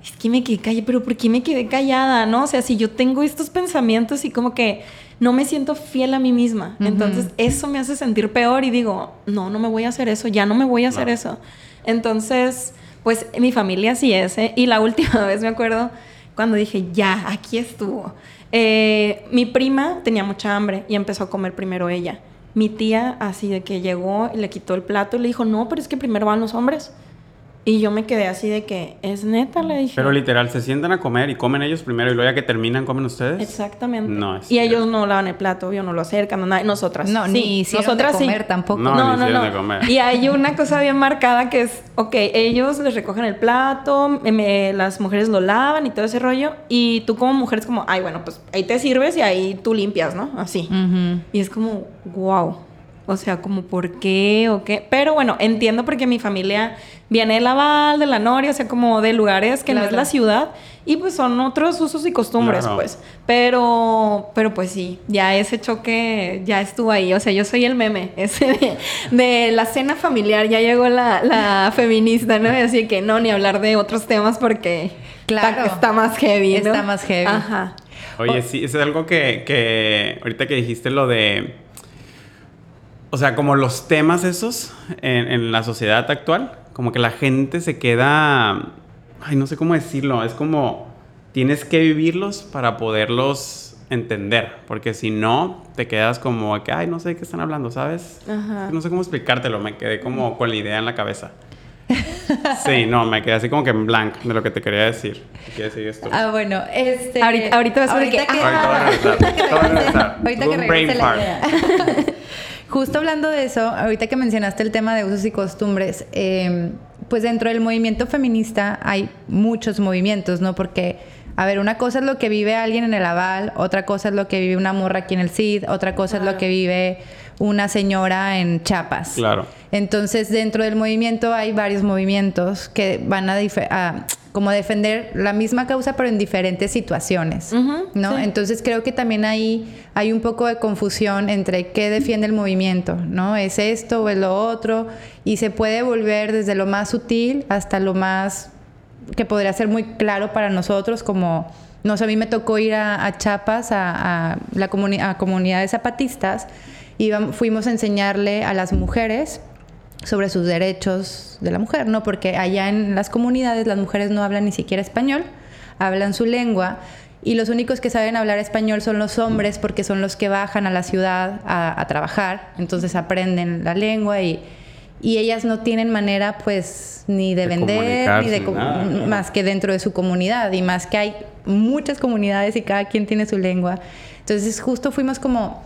es que me quedé callada, pero ¿por qué me quedé callada? ¿No? O sea, si yo tengo estos pensamientos y como que no me siento fiel a mí misma, entonces eso me hace sentir peor y digo, no, no me voy a hacer eso, ya no me voy a hacer No. eso. Entonces, pues mi familia sí es, ¿eh? Y la [LAUGHS] última vez me acuerdo cuando dije, ya, aquí estuvo. Eh, mi prima tenía mucha hambre y empezó a comer primero ella. Mi tía, así de que llegó y le quitó el plato y le dijo, no, pero es que primero van los hombres. Y yo me quedé así de que, es neta, le dije. Pero literal, se sientan a comer y comen ellos primero y luego ya que terminan, comen ustedes. Exactamente. No, es y ellos no lavan el plato, yo no lo acercan, no, nada. nosotras. No, sí, ni hicieron de comer tampoco. No, No, ni no, no. de comer. Y hay una cosa bien marcada que es, ok, ellos les recogen el plato, me- me- las mujeres lo lavan y todo ese rollo, y tú como mujer es como, ay, bueno, pues ahí te sirves y ahí tú limpias, ¿no? Así. Y es como, wow. O sea, como, ¿por qué o qué? Pero bueno, entiendo porque mi familia viene de Laval, de la Noria, o sea, como de lugares que no es la ciudad. Y pues son otros usos y costumbres, Claro. pues. Pero, pero pues sí, ya ese choque ya estuvo ahí. O sea, yo soy el meme, [LAUGHS] ese de, de la cena familiar. Ya llegó la, la feminista, ¿no? Así que no, ni hablar de otros temas porque Claro. está, está más heavy, ¿no? Está más heavy. Ajá. Oye, sí, eso es algo que, que ahorita que dijiste lo de... O sea, como los temas esos en, en la sociedad actual, como que la gente se queda... Ay, no sé cómo decirlo, es como tienes que vivirlos para poderlos entender, porque si no, te quedas como que, ay, no sé de qué están hablando, ¿sabes? Ajá. No sé cómo explicártelo, me quedé como con la idea en la cabeza. [LAUGHS] Sí, no, me quedé así como que en blank de lo que te quería decir. ¿Qué sigues tú? Ah, bueno, este. Ahorita- ahorita vas a ver ahorita que- que, Ahorita que ahorita voy a regrese- regresar. ahorita que regrese la idea. [LAUGHS] Justo hablando de eso, ahorita que mencionaste el tema de usos y costumbres, eh, pues dentro del movimiento feminista hay muchos movimientos, ¿no? Porque, a ver, una cosa es lo que vive alguien en el aval, otra cosa es lo que vive una morra aquí en el CID, otra cosa es lo que vive una señora en Chiapas. Claro. Entonces, dentro del movimiento hay varios movimientos que van a, a como defender la misma causa, pero en diferentes situaciones, ¿no? sí. Entonces, creo que también ahí hay un poco de confusión entre qué defiende el movimiento, ¿no? ¿Es esto o es lo otro? Y se puede volver desde lo más sutil hasta lo más que podría ser muy claro para nosotros, como, no sé, a mí me tocó ir a, a Chiapas, a, a la comuni- a comunidades zapatistas, y fuimos a enseñarle a las mujeres sobre sus derechos de la mujer, ¿no? Porque allá en las comunidades las mujeres no hablan ni siquiera español, hablan su lengua y los únicos que saben hablar español son los hombres porque son los que bajan a la ciudad a, a trabajar, entonces aprenden la lengua y, y ellas no tienen manera pues ni de, De vender ni de nada, más que dentro de su comunidad y más que hay muchas comunidades y cada quien tiene su lengua. Entonces justo fuimos como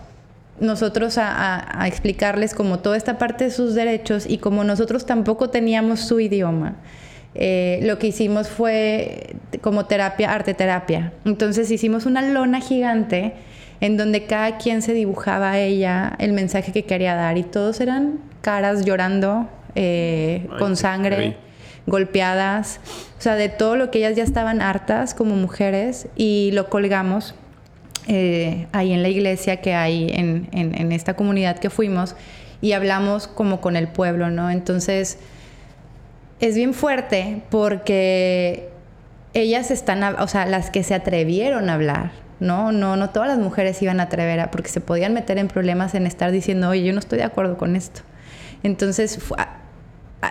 nosotros a, a- a explicarles como toda esta parte de sus derechos y como nosotros tampoco teníamos su idioma. eh, lo que hicimos fue como terapia, arte terapia. Entonces hicimos una lona gigante en donde cada quien se dibujaba a ella el mensaje que quería dar y todos eran caras llorando eh, Ay, con sangre golpeadas, o sea, de todo lo que ellas ya estaban hartas como mujeres y lo colgamos eh, ahí en la iglesia que hay en, en- en esta comunidad que fuimos y hablamos como con el pueblo, ¿no? Entonces, es bien fuerte porque ellas están, o sea, las que se atrevieron a hablar, ¿no? No, no todas las mujeres iban a atrever a, porque se podían meter en problemas en estar diciendo, oye, yo no estoy de acuerdo con esto. Entonces,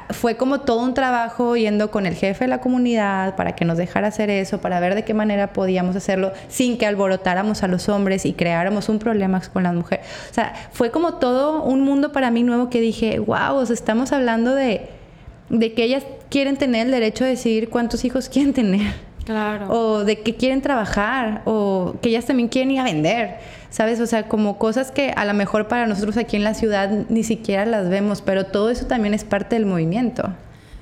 fue como todo un trabajo yendo con el jefe de la comunidad para que nos dejara hacer eso, para ver de qué manera podíamos hacerlo sin que alborotáramos a los hombres y creáramos un problema con las mujeres. O sea, fue como todo un mundo para mí nuevo que dije, wow, o sea, estamos hablando de, de que ellas quieren tener el derecho de decidir cuántos hijos [LAUGHS] quieren tener Claro. o de que quieren trabajar o que ellas también quieren ir a vender, ¿sabes? O sea, como cosas que a lo mejor para nosotros aquí en la ciudad ni siquiera las vemos, pero todo eso también es parte del movimiento.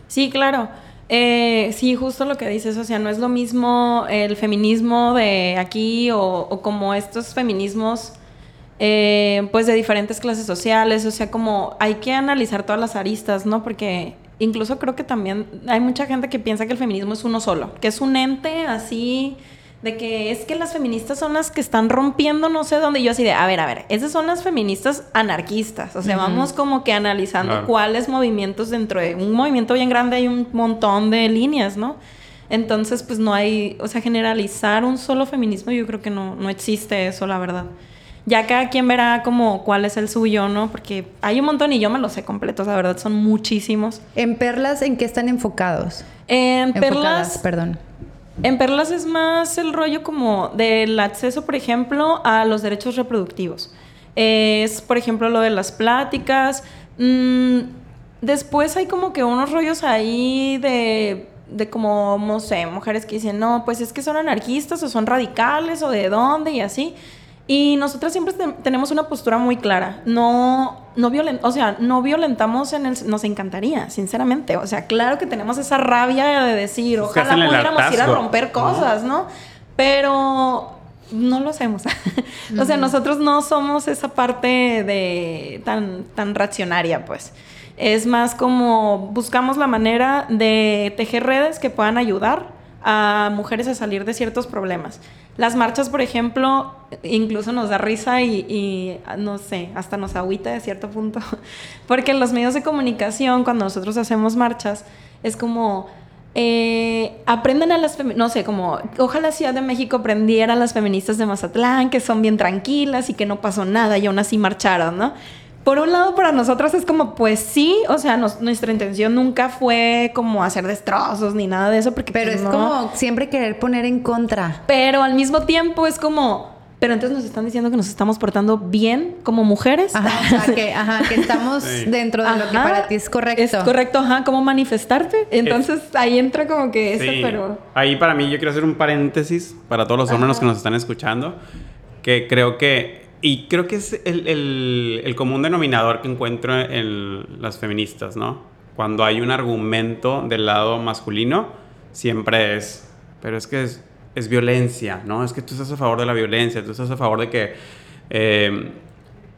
Sí, claro. Eh, sí, justo lo que dices, o sea, no es lo mismo el feminismo de aquí o, como estos feminismos, eh, pues de diferentes clases sociales, o sea, como hay que analizar todas las aristas, ¿no? Porque incluso creo que también hay mucha gente que piensa que el feminismo es uno solo, que es un ente así de que es que las feministas son las que están rompiendo no sé dónde. Y yo así de, a ver, a ver, esas son las feministas anarquistas. O sea, vamos como que analizando cuáles movimientos dentro de un movimiento bien grande hay un montón de líneas, ¿no? Entonces, pues no hay, o sea, generalizar un solo feminismo, yo creo que no, no existe eso, la verdad. Ya cada quien verá como cuál es el suyo, ¿no? Porque hay un montón y yo me los sé completos, la verdad, son muchísimos. ¿En Perlas en qué están enfocados? En Perlas... Perdón. En Perlas es más el rollo como del acceso, por ejemplo, a los derechos reproductivos. Es, por ejemplo, lo de las pláticas. Mm, después hay como que unos rollos ahí de, de como, no sé, mujeres que dicen, no, pues es que son anarquistas o son radicales o de dónde y así. Y nosotras siempre tenemos una postura muy clara. No, no o sea, no violentamos en el... Nos encantaría, sinceramente. O sea, claro que tenemos esa rabia de decir, ojalá pudiéramos ir a romper cosas, ¿no? Pero no lo hacemos. [LAUGHS] o sea, nosotros no somos esa parte de tan, tan racionaria, pues. Es más como buscamos la manera de tejer redes que puedan ayudar a mujeres a salir de ciertos problemas. Las marchas, por ejemplo, incluso nos da risa y, no sé, hasta nos agüita de cierto punto, [LAUGHS] porque los medios de comunicación, cuando nosotros hacemos marchas, es como, eh, aprendan a las, no sé, como, ojalá Ciudad de México aprendiera a las feministas de Mazatlán, que son bien tranquilas y que no pasó nada y aún así marcharon, ¿no? Por un lado, para nosotras es como, pues sí, o sea, nuestra intención nunca fue como hacer destrozos ni nada de eso, porque Pero pues, es como siempre querer poner en contra. Pero al mismo tiempo es como, pero entonces nos están diciendo que nos estamos portando bien como mujeres. Ajá, o sea, que, ajá, que estamos [LAUGHS] dentro de lo que para ti es correcto. Es correcto, ajá, cómo manifestarte. Entonces ahí entra como que eso, pero... Ahí para mí yo quiero hacer un paréntesis para todos los hombres que nos están escuchando, que creo que y creo que es el, común denominador que encuentro en las feministas, ¿no? Cuando hay un argumento del lado masculino, siempre es, pero es que es, violencia, ¿no? Es que tú estás a favor de la violencia, tú estás a favor de que eh,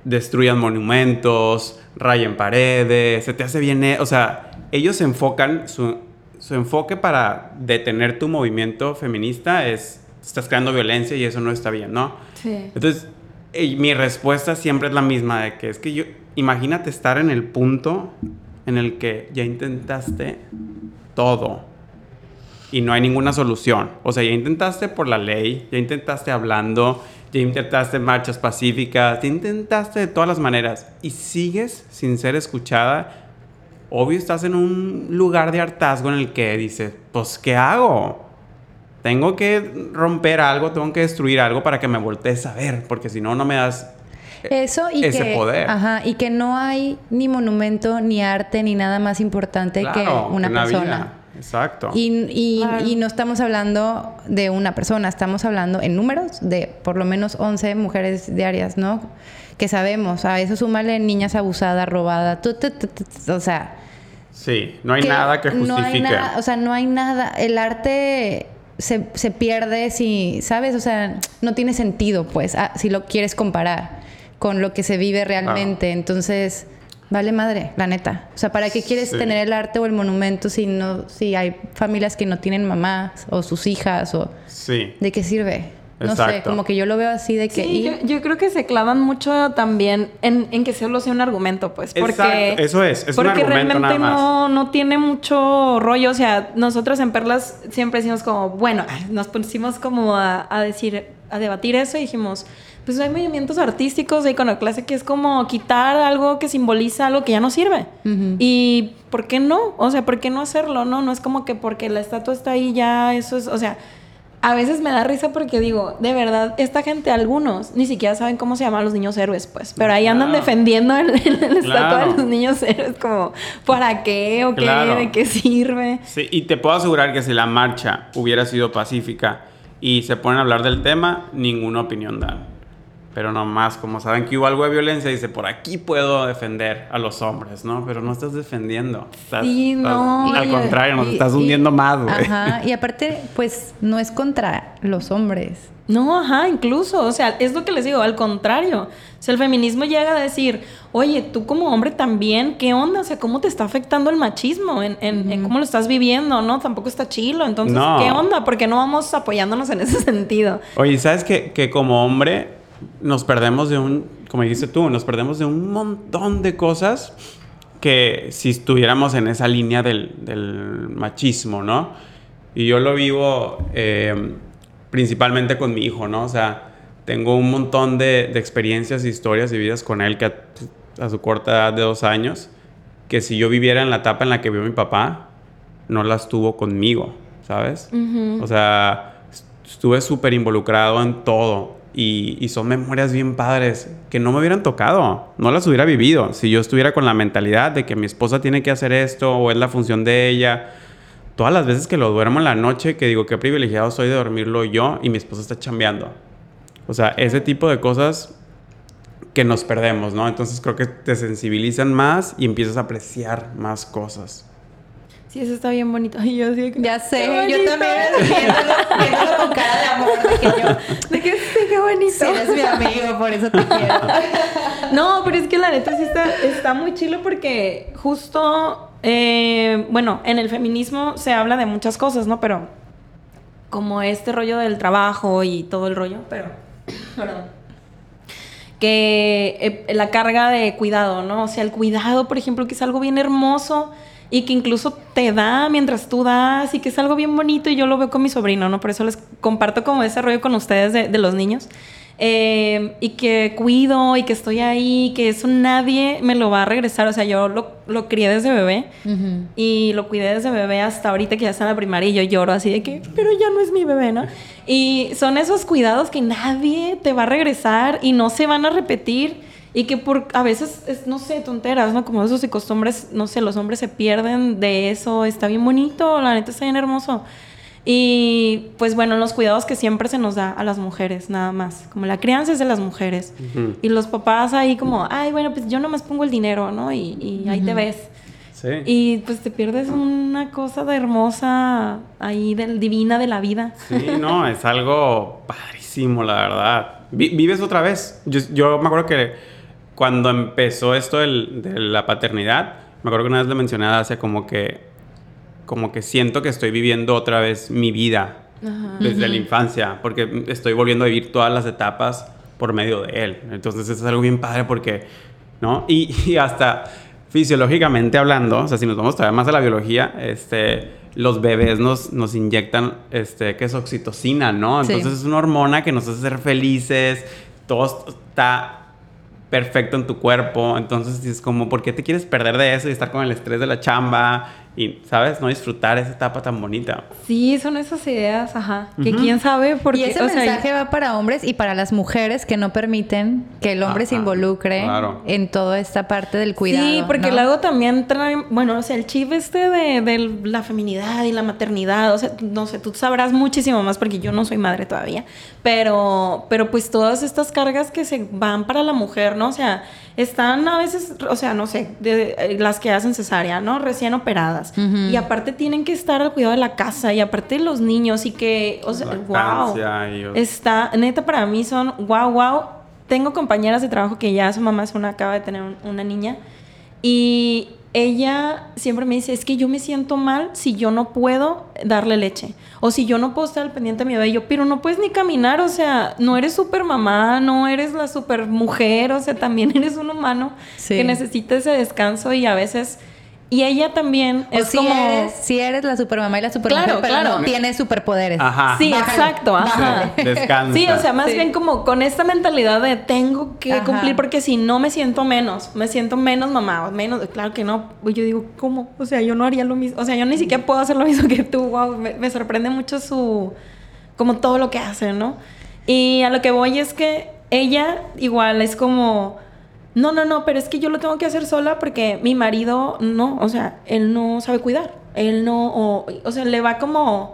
destruyan monumentos, rayen paredes, se te hace bien, e-". o sea, ellos se enfocan, su, su enfoque para detener tu movimiento feminista es, estás creando violencia y eso no está bien, ¿no? Sí. Entonces, y mi respuesta siempre es la misma, de que es que yo, imagínate estar en el punto en el que ya intentaste todo y no hay ninguna solución. O sea, ya intentaste por la ley, ya intentaste hablando, ya intentaste marchas pacíficas, ya intentaste de todas las maneras y sigues sin ser escuchada. Obvio estás en un lugar de hartazgo en el que dices, pues, ¿qué hago? Tengo que romper algo, tengo que destruir algo para que me voltees a ver, porque si no, no me das eso y ese poder. Ajá, y que no hay ni monumento, ni arte, ni nada más importante que una, persona. Exacto. Y, y, no estamos hablando de una persona, estamos hablando en números de por lo menos 11 mujeres diarias, ¿no? Que sabemos, a eso súmale niñas abusadas, robadas, o sea... Sí, no hay nada que justifique. No hay nada, o sea, no hay nada. El arte se, se, pierde si, ¿sabes? O sea, no tiene sentido, pues, ah, si lo quieres comparar con lo que se vive realmente. Entonces, vale madre, la neta. O sea, ¿para qué quieres tener el arte o el monumento si no, si hay familias que no tienen mamás o sus hijas o sí. ¿de qué sirve? No sé, como que yo lo veo así de que... Sí, yo, creo que se clavan mucho también en, en, que solo sea un argumento, pues. Porque, Exacto, eso es, es porque un argumento realmente No, no tiene mucho rollo. O sea, nosotros en Perlas siempre decimos como, bueno, nos pusimos como a, a decir, a debatir eso y dijimos, pues hay movimientos artísticos de iconoclasia que es como quitar algo que simboliza algo que ya no sirve. Y ¿por qué no? O sea, ¿por qué no hacerlo? No, no es como que porque la estatua está ahí ya, eso es, o sea a veces me da risa porque digo, de verdad, esta gente, algunos, ni siquiera saben cómo se llaman los niños héroes, pues. Pero ahí andan defendiendo el, estatua de los niños héroes, como, ¿para qué? ¿O qué? ¿De qué sirve? Sí, y te puedo asegurar que si la marcha hubiera sido pacífica y se ponen a hablar del tema, ninguna opinión dan. Pero nomás, como saben que hubo algo de violencia, dice, por aquí puedo defender a los hombres, ¿no? Pero no estás defendiendo. sí, no. al contrario, nos estás hundiendo más, güey. Ajá, y aparte, pues, no es contra los hombres. No, ajá, incluso, o sea, es lo que les digo, al contrario. O sea, el feminismo llega a decir, oye, tú como hombre también, ¿qué onda? O sea, ¿cómo te está afectando el machismo? En, en, cómo lo estás viviendo, ¿no? Tampoco está chilo. Entonces, ¿qué onda? Porque no vamos apoyándonos en ese [LAUGHS] sentido. Oye, ¿sabes que, que como hombre nos perdemos de un, como dijiste tú, nos perdemos de un montón de cosas que si estuviéramos en esa línea del, del machismo, ¿no? Y yo lo vivo... Eh, principalmente con mi hijo, ¿no? O sea, tengo un montón de, experiencias, historias y vidas con él que a, su corta edad de dos años, que si yo viviera en la etapa en la que vio mi papá, no las tuvo conmigo, ¿sabes? O sea, estuve súper involucrado en todo y, y, son memorias bien padres que no me hubieran tocado, no las hubiera vivido si yo estuviera con la mentalidad de que mi esposa tiene que hacer esto o es la función de ella todas las veces que lo duermo en la noche, que digo qué privilegiado soy de dormirlo yo y mi esposa está chambeando. O sea, ese tipo de cosas que nos perdemos, ¿no? Entonces creo que te sensibilizan más y empiezas a apreciar más cosas. Sí, eso está bien bonito. [LAUGHS] Ay, yo ya sé, yo también viéndolo, con cara de amor, de que yo, de que sí, qué bonito. Sí, eres mi amigo, por eso te quiero. no, pero es que la neta sí está, está muy chilo porque justo eh, bueno, en el feminismo se habla de muchas cosas, ¿no? Pero como este rollo del trabajo y todo el rollo, pero... [CLEARS THROAT] Perdón que eh, la carga de cuidado, ¿no? O sea, el cuidado, por ejemplo, que es algo bien hermoso y que incluso te da mientras tú das y que es algo bien bonito y yo lo veo con mi sobrino, ¿no? Por eso les comparto como ese rollo con ustedes de, de los niños. Eh, y que cuido y que estoy ahí, que eso nadie me lo va a regresar. O sea, yo lo, lo crié desde bebé y lo cuidé desde bebé hasta ahorita que ya está en la primaria y yo lloro así de que, pero ya no es mi bebé, ¿no? Y son esos cuidados que nadie te va a regresar y no se van a repetir. Y que por a veces, es, no sé, tonteras, ¿no? Como esos y costumbres, no sé, los hombres se pierden de eso. Está bien bonito, la neta está bien hermoso. Y pues bueno, los cuidados que siempre se nos da a las mujeres, nada más. Como la crianza es de las mujeres. Y los papás ahí como, ay, bueno, pues yo nomás pongo el dinero, ¿no? Y, ahí te ves. Sí. Y pues te pierdes una cosa de hermosa ahí, del, divina de la vida. Sí, no, es algo padrísimo, la verdad. vives otra vez. Yo, me acuerdo que cuando empezó esto de la paternidad, me acuerdo que una vez le mencioné hace como que como que siento que estoy viviendo otra vez mi vida desde la infancia, porque estoy volviendo a vivir todas las etapas por medio de él. Entonces eso es algo bien padre porque, ¿no? Y, hasta fisiológicamente hablando, o sea, si nos vamos todavía más a la biología, este, los bebés nos, nos inyectan, este, que es oxitocina, ¿no? Entonces es una hormona que nos hace ser felices, todo está perfecto en tu cuerpo, entonces es como, ¿por qué te quieres perder de eso y estar con el estrés de la chamba y, ¿sabes? No disfrutar esa etapa tan bonita. Sí, son esas ideas, ajá. Que quién sabe por qué. Y ese mensaje va para hombres y para las mujeres que no permiten que el hombre se involucre en toda esta parte del cuidado. Sí, porque luego también trae, bueno, o sea, el chip este de, de, la feminidad y la maternidad, o sea, no sé, tú sabrás muchísimo más porque yo no soy madre todavía, pero, pero pues todas estas cargas que se van para la mujer, ¿no? O sea, están a veces, o sea, no sé, de, eh, las que hacen cesárea, ¿no? Recién operadas. Y aparte tienen que estar al cuidado de la casa y aparte de los niños y que, o sea, wow. Está, neta, para mí son, wow, wow. Tengo compañeras de trabajo que ya su mamá es una, acaba de tener una niña y ella siempre me dice, es que yo me siento mal si yo no puedo darle leche. O si yo no puedo estar al pendiente de mi bebé. Yo, pero no puedes ni caminar, o sea, no eres super mamá, no eres la super mujer, o sea, también [LAUGHS] eres un humano que necesita ese descanso y a veces y ella también es si como... Eres, si eres la supermamá y la supermujer, pero no tiene superpoderes. Ajá. Sí, exacto. Ajá. Descansa. Sí, o sea, más bien como con esta mentalidad de tengo que cumplir porque si no me siento menos, me siento menos mamá, menos... Claro que no. Yo digo, ¿cómo? O sea, yo no haría lo mismo. O sea, yo ni siquiera puedo hacer lo mismo que tú. Wow, me, me sorprende mucho su... Como todo lo que hace, ¿no? Y a lo que voy es que ella igual es como no, no, no, pero es que yo lo tengo que hacer sola porque mi marido no, o sea, él no sabe cuidar. Él no, o, o sea, le va como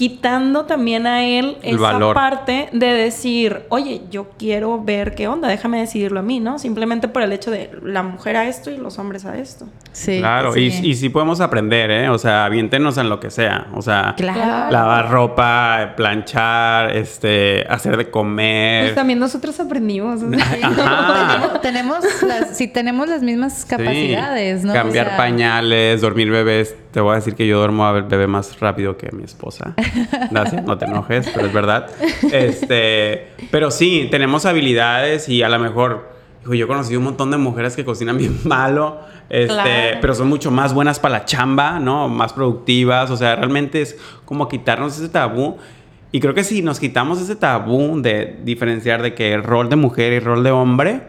quitando también a él El esa valor. parte de decir, oye, yo quiero ver qué onda, déjame decidirlo a mí, ¿no? Simplemente por el hecho de la mujer a esto y los hombres a esto. Sí. Claro, sí. Y, y sí podemos aprender, ¿eh? O sea, aviéntenos en lo que sea. O sea, Claro. lavar ropa, planchar, este, hacer de Pues comer. también nosotros aprendimos. [LAUGHS] tenemos las, sí, tenemos las mismas Sí. capacidades, ¿no? O Cambiar sea, pañales, dormir bebés. Te voy a decir que yo duermo a bebé más rápido que mi esposa. [LAUGHS] Gracias, no te enojes, pero es verdad. Este, pero sí, tenemos habilidades y a lo mejor, hijo, yo he conocido un montón de mujeres que cocinan bien [LAUGHS] malo, este, Claro. pero son mucho más buenas para la chamba, ¿no? Más productivas, o sea, realmente es como quitarnos ese tabú. Y creo que si nos quitamos ese tabú de diferenciar de que el rol de mujer y el rol de hombre,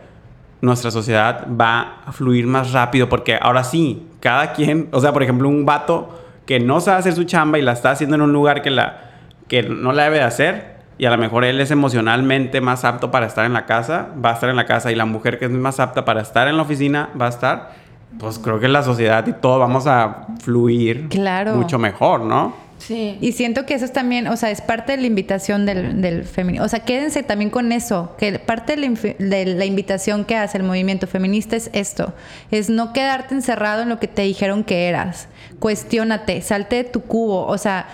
nuestra sociedad va a fluir más rápido porque ahora sí, cada quien, o sea, por ejemplo, un vato que no sabe hacer su chamba y la está haciendo en un lugar que, la, que no la debe de hacer y a lo mejor él es emocionalmente más apto para estar en la casa, va a estar en la casa y la mujer que es más apta para estar en la oficina va a estar, pues creo que la sociedad y todo vamos a fluir Claro. mucho mejor, ¿no? Sí. Y siento que eso es también, o sea, es parte de la invitación del, del feminismo. O sea, quédense también con eso, que parte de la, infi- de la invitación que hace el movimiento feminista es esto, es no quedarte encerrado en lo que te dijeron que eras. Cuestiónate, salte de tu cubo, o sea,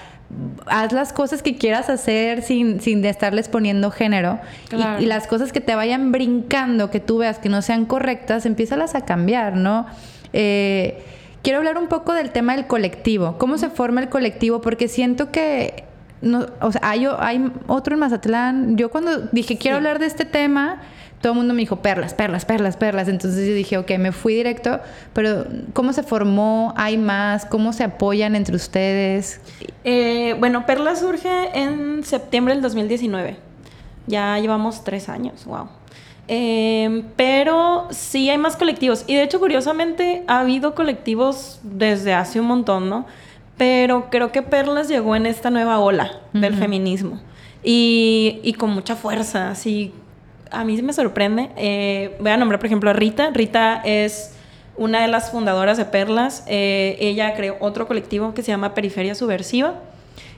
haz las cosas que quieras hacer sin, sin estarles poniendo género. Y- Claro. Y, las cosas que te vayan brincando, que tú veas que no sean correctas, empiézalas a cambiar, ¿no? Eh, quiero hablar un poco del tema del colectivo. ¿Cómo se forma el colectivo? Porque siento que. No, o sea, hay, hay otro en Mazatlán. Yo cuando dije quiero hablar de este tema, todo el mundo me dijo perlas, perlas, perlas, perlas. Entonces yo dije, ok, me fui directo. Pero, ¿cómo se formó? ¿Hay más? ¿Cómo se apoyan entre ustedes? Eh, bueno, Perla surge en septiembre del 2019. Ya llevamos tres años, wow. Eh, pero sí hay más colectivos. Y de hecho, curiosamente, ha habido colectivos desde hace un montón, ¿no? Pero creo que Perlas llegó en esta nueva ola del feminismo. Y, y con mucha fuerza, así. A mí me sorprende. Eh, voy a nombrar, por ejemplo, a Rita. Rita es una de las fundadoras de Perlas. Eh, ella creó otro colectivo que se llama Periferia Subversiva.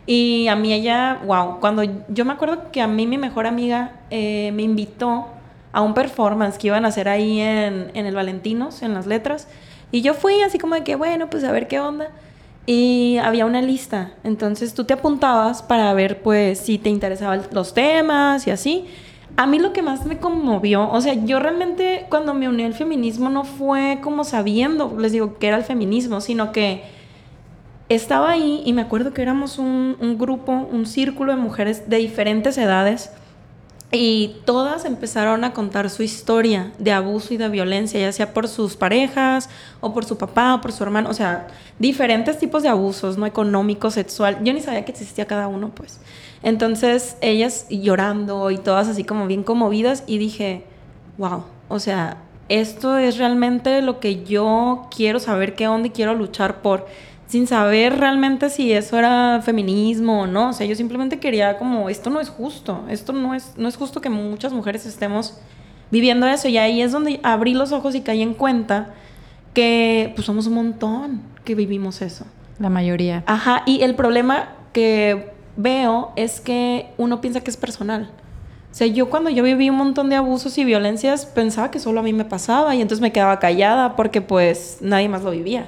Y a mí ella, wow, cuando yo me acuerdo que a mí mi mejor amiga eh, me invitó a un performance que iban a hacer ahí en, en el Valentinos, en las letras. Y yo fui así como de que, bueno, pues a ver qué onda. Y había una lista. Entonces tú te apuntabas para ver, pues, si te interesaban los temas y así. A mí lo que más me conmovió, o sea, yo realmente cuando me uní al feminismo no fue como sabiendo, les digo, que era el feminismo, sino que estaba ahí y me acuerdo que éramos un, un grupo, un círculo de mujeres de diferentes edades y todas empezaron a contar su historia de abuso y de violencia, ya sea por sus parejas o por su papá o por su hermano, o sea, diferentes tipos de abusos, ¿no? Económico, sexual. Yo ni sabía que existía cada uno, pues. Entonces, ellas llorando y todas así como bien conmovidas y dije, wow, o sea, esto es realmente lo que yo quiero saber qué onda y quiero luchar por sin saber realmente si eso era feminismo o no. O sea, yo simplemente quería como, esto no es justo, esto no es, no es justo que muchas mujeres estemos viviendo eso. Y ahí es donde abrí los ojos y caí en cuenta que pues somos un montón que vivimos eso. La mayoría. Ajá, y el problema que veo es que uno piensa que es personal. O sea, yo cuando yo viví un montón de abusos y violencias pensaba que solo a mí me pasaba y entonces me quedaba callada porque pues nadie más lo vivía.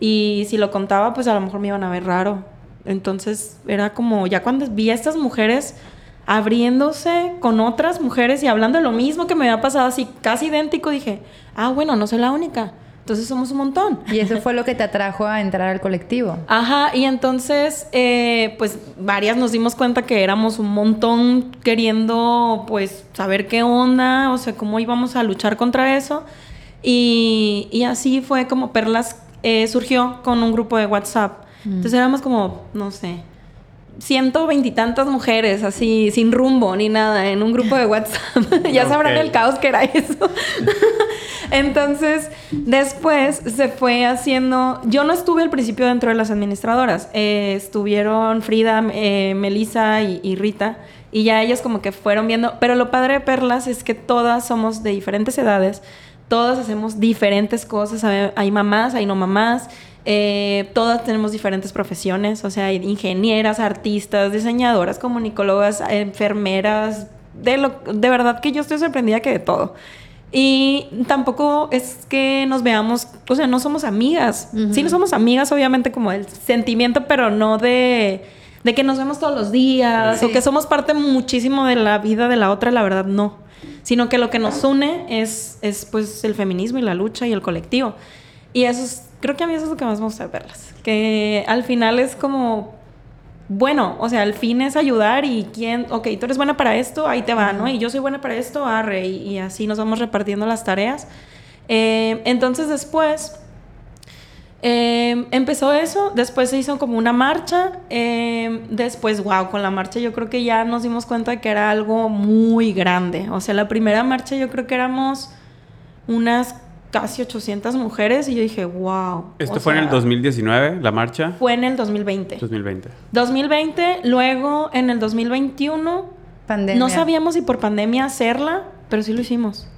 Y si lo contaba, pues a lo mejor me iban a ver raro. Entonces era como, ya cuando vi a estas mujeres abriéndose con otras mujeres y hablando de lo mismo que me había pasado así, casi idéntico, dije, ah, bueno, no soy la única. Entonces somos un montón. Y eso fue lo que te atrajo a entrar al colectivo. Ajá, y entonces, eh, pues varias nos dimos cuenta que éramos un montón queriendo, pues, saber qué onda, o sea, cómo íbamos a luchar contra eso. Y, y así fue como Perlas eh, surgió con un grupo de WhatsApp. Entonces éramos como, no sé, ciento veintitantas mujeres, así, sin rumbo ni nada, en un grupo de WhatsApp. [LAUGHS] ya sabrán el caos que era eso. [LAUGHS] Entonces, después se fue haciendo. Yo no estuve al principio dentro de las administradoras. eh, estuvieron Frida, eh, Melissa y, y Rita. Y ya ellas como que fueron viendo. Pero lo padre de Perlas es que todas somos de diferentes edades. Todas hacemos diferentes cosas. Hay mamás, hay no mamás. Eh, todas tenemos diferentes profesiones, o sea, hay ingenieras, artistas, diseñadoras, comunicólogas, enfermeras, de, lo, de verdad que yo estoy sorprendida que de todo. Y tampoco es que nos veamos, o sea, no somos amigas. Sí, no somos amigas, obviamente, como del sentimiento, pero no de, de que nos vemos todos los días o que somos parte muchísimo de la vida de la otra, la verdad, no. Sino que lo que nos une es, es pues el feminismo y la lucha y el colectivo. Y eso es, creo que a mí eso es lo que más me gusta verlas. Que al final es como bueno, o sea, el fin es ayudar y quién, ok, tú eres buena para esto, ahí te va, ¿no? Y yo soy buena para esto, arre, y, así nos vamos repartiendo las tareas. Eh, entonces después eh, empezó eso, después se hizo como una marcha, eh, después, wow, con la marcha yo creo que ya nos dimos cuenta de que era algo muy grande, o sea, la primera marcha yo creo que éramos unas casi 800 mujeres y yo dije, wow. ¿Esto fue en el 2019, la marcha? Fue en el 2020. 2020. 2020, luego en el 2021. Pandemia. No sabíamos si por pandemia hacerla, pero sí lo hicimos.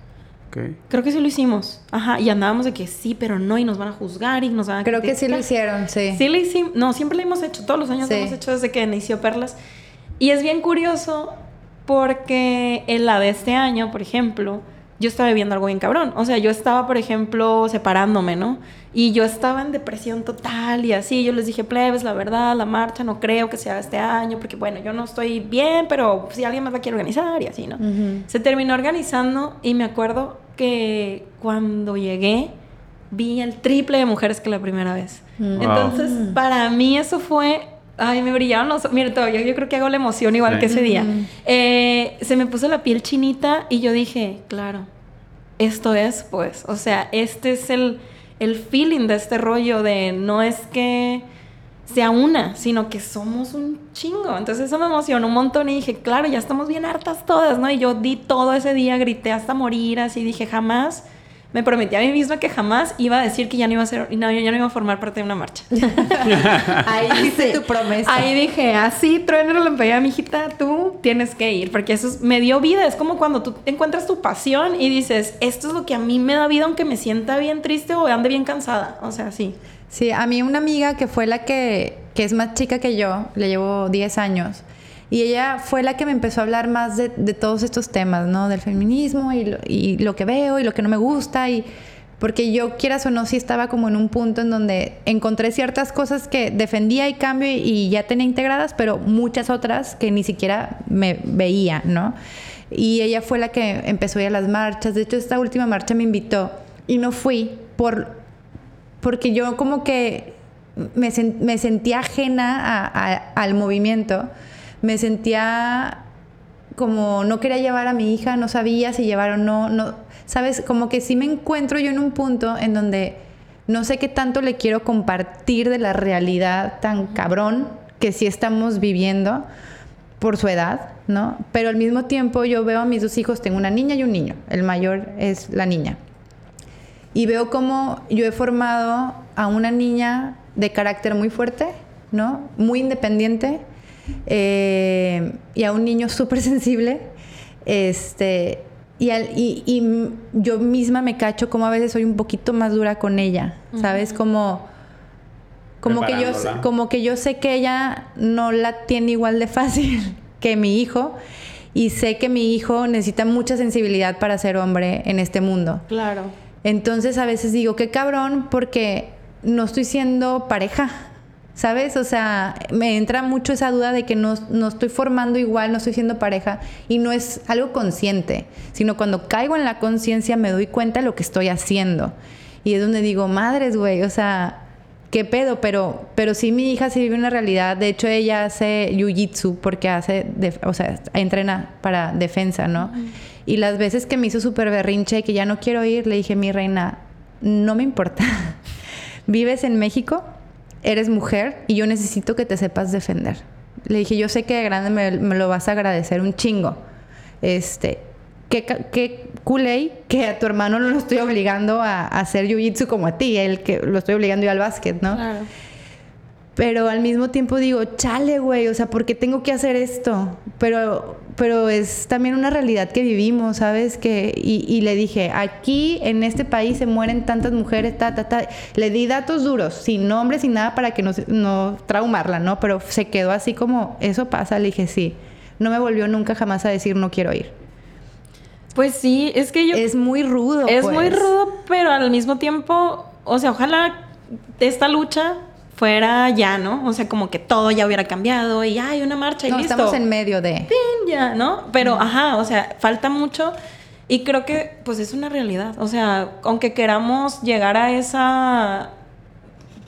Okay. Creo que sí lo hicimos. Ajá, y andábamos de que sí, pero no, y nos van a juzgar y nos van a Creo que sí lo hicieron, sí. Sí lo hicimos. No, siempre lo hemos hecho, todos los años lo hemos hecho desde que inició Perlas. Y es bien curioso porque en la de este año, por ejemplo, yo estaba viviendo algo bien cabrón. O sea, yo estaba, por ejemplo, separándome, ¿no? Y yo estaba en depresión total y así. Yo les dije, plebes, la verdad, la marcha no creo que sea este año, porque bueno, yo no estoy bien, pero si alguien más la quiere organizar y así, ¿no? Se terminó organizando y me acuerdo que cuando llegué vi el triple de mujeres que la primera vez. Mm. Entonces, para mí eso fue Ay, me brillaron los... Mira, todavía yo creo que hago la emoción igual que ese día. Eh, se me puso la piel chinita y yo dije, claro, esto es, pues, o sea, este es el, el feeling de este rollo de no es que sea una, sino que somos un chingo. Entonces eso me emocionó un montón y dije, claro, ya estamos bien hartas todas, ¿no? Y yo di todo ese día, grité hasta morir, así dije, jamás me prometí a mí misma que jamás iba a decir que ya no iba a ser, no, ya no iba a formar parte de una marcha. [LAUGHS] Ahí dice tu promesa. Ahí dije, así, trueno la mi mijita, tú tienes que ir, porque eso me dio vida. Es como cuando tú encuentras tu pasión y dices, esto es lo que a mí me da vida, aunque me sienta bien triste o ande bien cansada. O sea, sí. Sí, a mí una amiga que fue la que, que es más chica que yo, le llevo 10 años y ella fue la que me empezó a hablar más de, todos estos temas, ¿no? Del feminismo y lo, y lo, que veo y lo que no me gusta. Y porque yo, quieras o no, sí estaba como en un punto en donde encontré ciertas cosas que defendía y cambio y ya tenía integradas, pero muchas otras que ni siquiera me veía, ¿no? Y ella fue la que empezó a ir a las marchas. De hecho, esta última marcha me invitó y no fui por, porque yo como que me, me sentía ajena al movimiento me sentía como no quería llevar a mi hija, no sabía si llevar o no, no, sabes, como que sí me encuentro yo en un punto en donde no sé qué tanto le quiero compartir de la realidad tan cabrón que sí estamos viviendo por su edad, ¿no? Pero al mismo tiempo yo veo a mis dos hijos, tengo una niña y un niño, el mayor es la niña. Y veo cómo yo he formado a una niña de carácter muy fuerte, ¿no? Muy independiente, eh, y a un niño [LAUGHS] súper sensible. Este, y, y, yo misma me cacho como a veces soy un poquito más dura con ella, ¿sabes? Como, como, que yo, como que yo sé que ella no la tiene igual de fácil [LAUGHS] que mi hijo y sé que mi hijo necesita mucha sensibilidad para ser hombre en este mundo. Claro. Entonces a veces digo, qué cabrón porque no estoy siendo pareja. ¿Sabes? O sea, me entra mucho esa duda de que no, estoy formando igual, no estoy siendo pareja y no es algo consciente, sino cuando caigo en la conciencia me doy cuenta de lo que estoy haciendo. Y es donde digo, madres, güey, o sea, qué pedo, pero, pero sí mi hija sí vive una realidad. De hecho, ella hace jiu-jitsu porque hace, o sea, entrena para defensa, ¿no? Y las veces que me hizo súper berrinche y que ya no quiero ir, le dije, mi reina, no me importa. [LAUGHS] ¿Vives en México? Eres mujer y yo necesito que te sepas defender. Le dije, yo sé que de grande me, lo vas a agradecer un chingo. Este, qué, qué que a tu hermano no lo estoy obligando a, hacer jiu-jitsu como a ti, el que lo estoy obligando yo al básquet, ¿no? Claro. Pero al mismo tiempo digo, chale, güey, o sea, ¿por qué tengo que hacer esto? Pero pero es también una realidad que vivimos, ¿sabes? Que, y, le dije, aquí en este país se mueren tantas mujeres, ta, ta, ta. Le di datos duros, sin nombres, sin nada, para que no, no traumarla, ¿no? Pero se quedó así como, eso pasa, le dije, sí. No me volvió nunca jamás a decir, no quiero ir. Pues sí, es que yo... Es muy rudo. Es pues. muy rudo, pero al mismo tiempo, o sea, ojalá esta lucha fuera ya, ¿no? O sea, como que todo ya hubiera cambiado y hay una marcha y no, listo. estamos en medio de. Bien, ya, ¿no? Pero, ajá, o sea, falta mucho y creo que, pues, es una realidad. O sea, aunque queramos llegar a esa,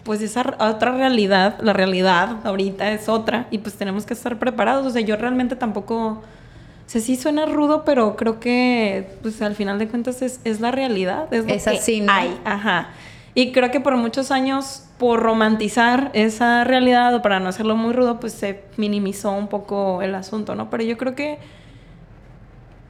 pues, esa otra realidad, la realidad ahorita es otra y pues tenemos que estar preparados. O sea, yo realmente tampoco... O sea, sí suena rudo, pero creo que, pues, al final de cuentas es, es la realidad. Es, lo es así, ¿no? hay, ajá. Y creo que por muchos años por romantizar esa realidad o para no hacerlo muy rudo, pues se minimizó un poco el asunto, ¿no? Pero yo creo que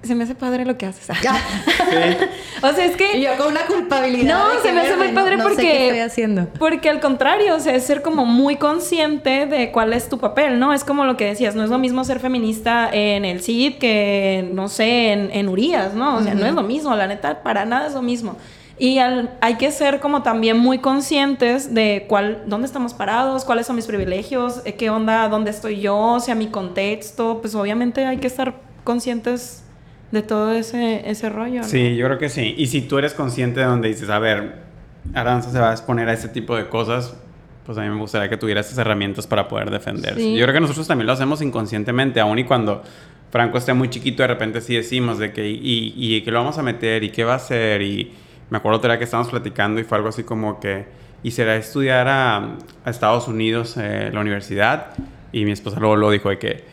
se me hace padre lo que haces. [LAUGHS] o sea, es que... Y yo con una culpabilidad. No, se me hace muy padre no, porque... Sé qué estoy haciendo. Porque al contrario, o sea, es ser como muy consciente de cuál es tu papel, ¿no? Es como lo que decías, no es lo mismo ser feminista en el CID que, no sé, en, en Urias, ¿no? O sea, no es lo mismo, la neta, para nada es lo mismo. Y hay que ser como también muy conscientes de cuál, dónde estamos parados, cuáles son mis privilegios, eh, qué onda, dónde estoy yo, o sea, mi contexto. Pues obviamente hay que estar conscientes de todo ese, ese rollo. Sí, yo creo que sí. Y si tú eres consciente de donde dices, a ver, Aranza se va a exponer a este tipo de cosas, pues a mí me gustaría que tuviera esas herramientas para poder defenderse. Yo creo que nosotros también lo hacemos inconscientemente, aun y cuando Franco esté muy chiquito, de repente sí decimos de que, y, y que lo vamos a meter, y qué va a hacer, y me acuerdo otra vez que estábamos platicando y fue algo así como que, y será estudiar a, a Estados Unidos, eh, la universidad, y mi esposa luego lo dijo de que,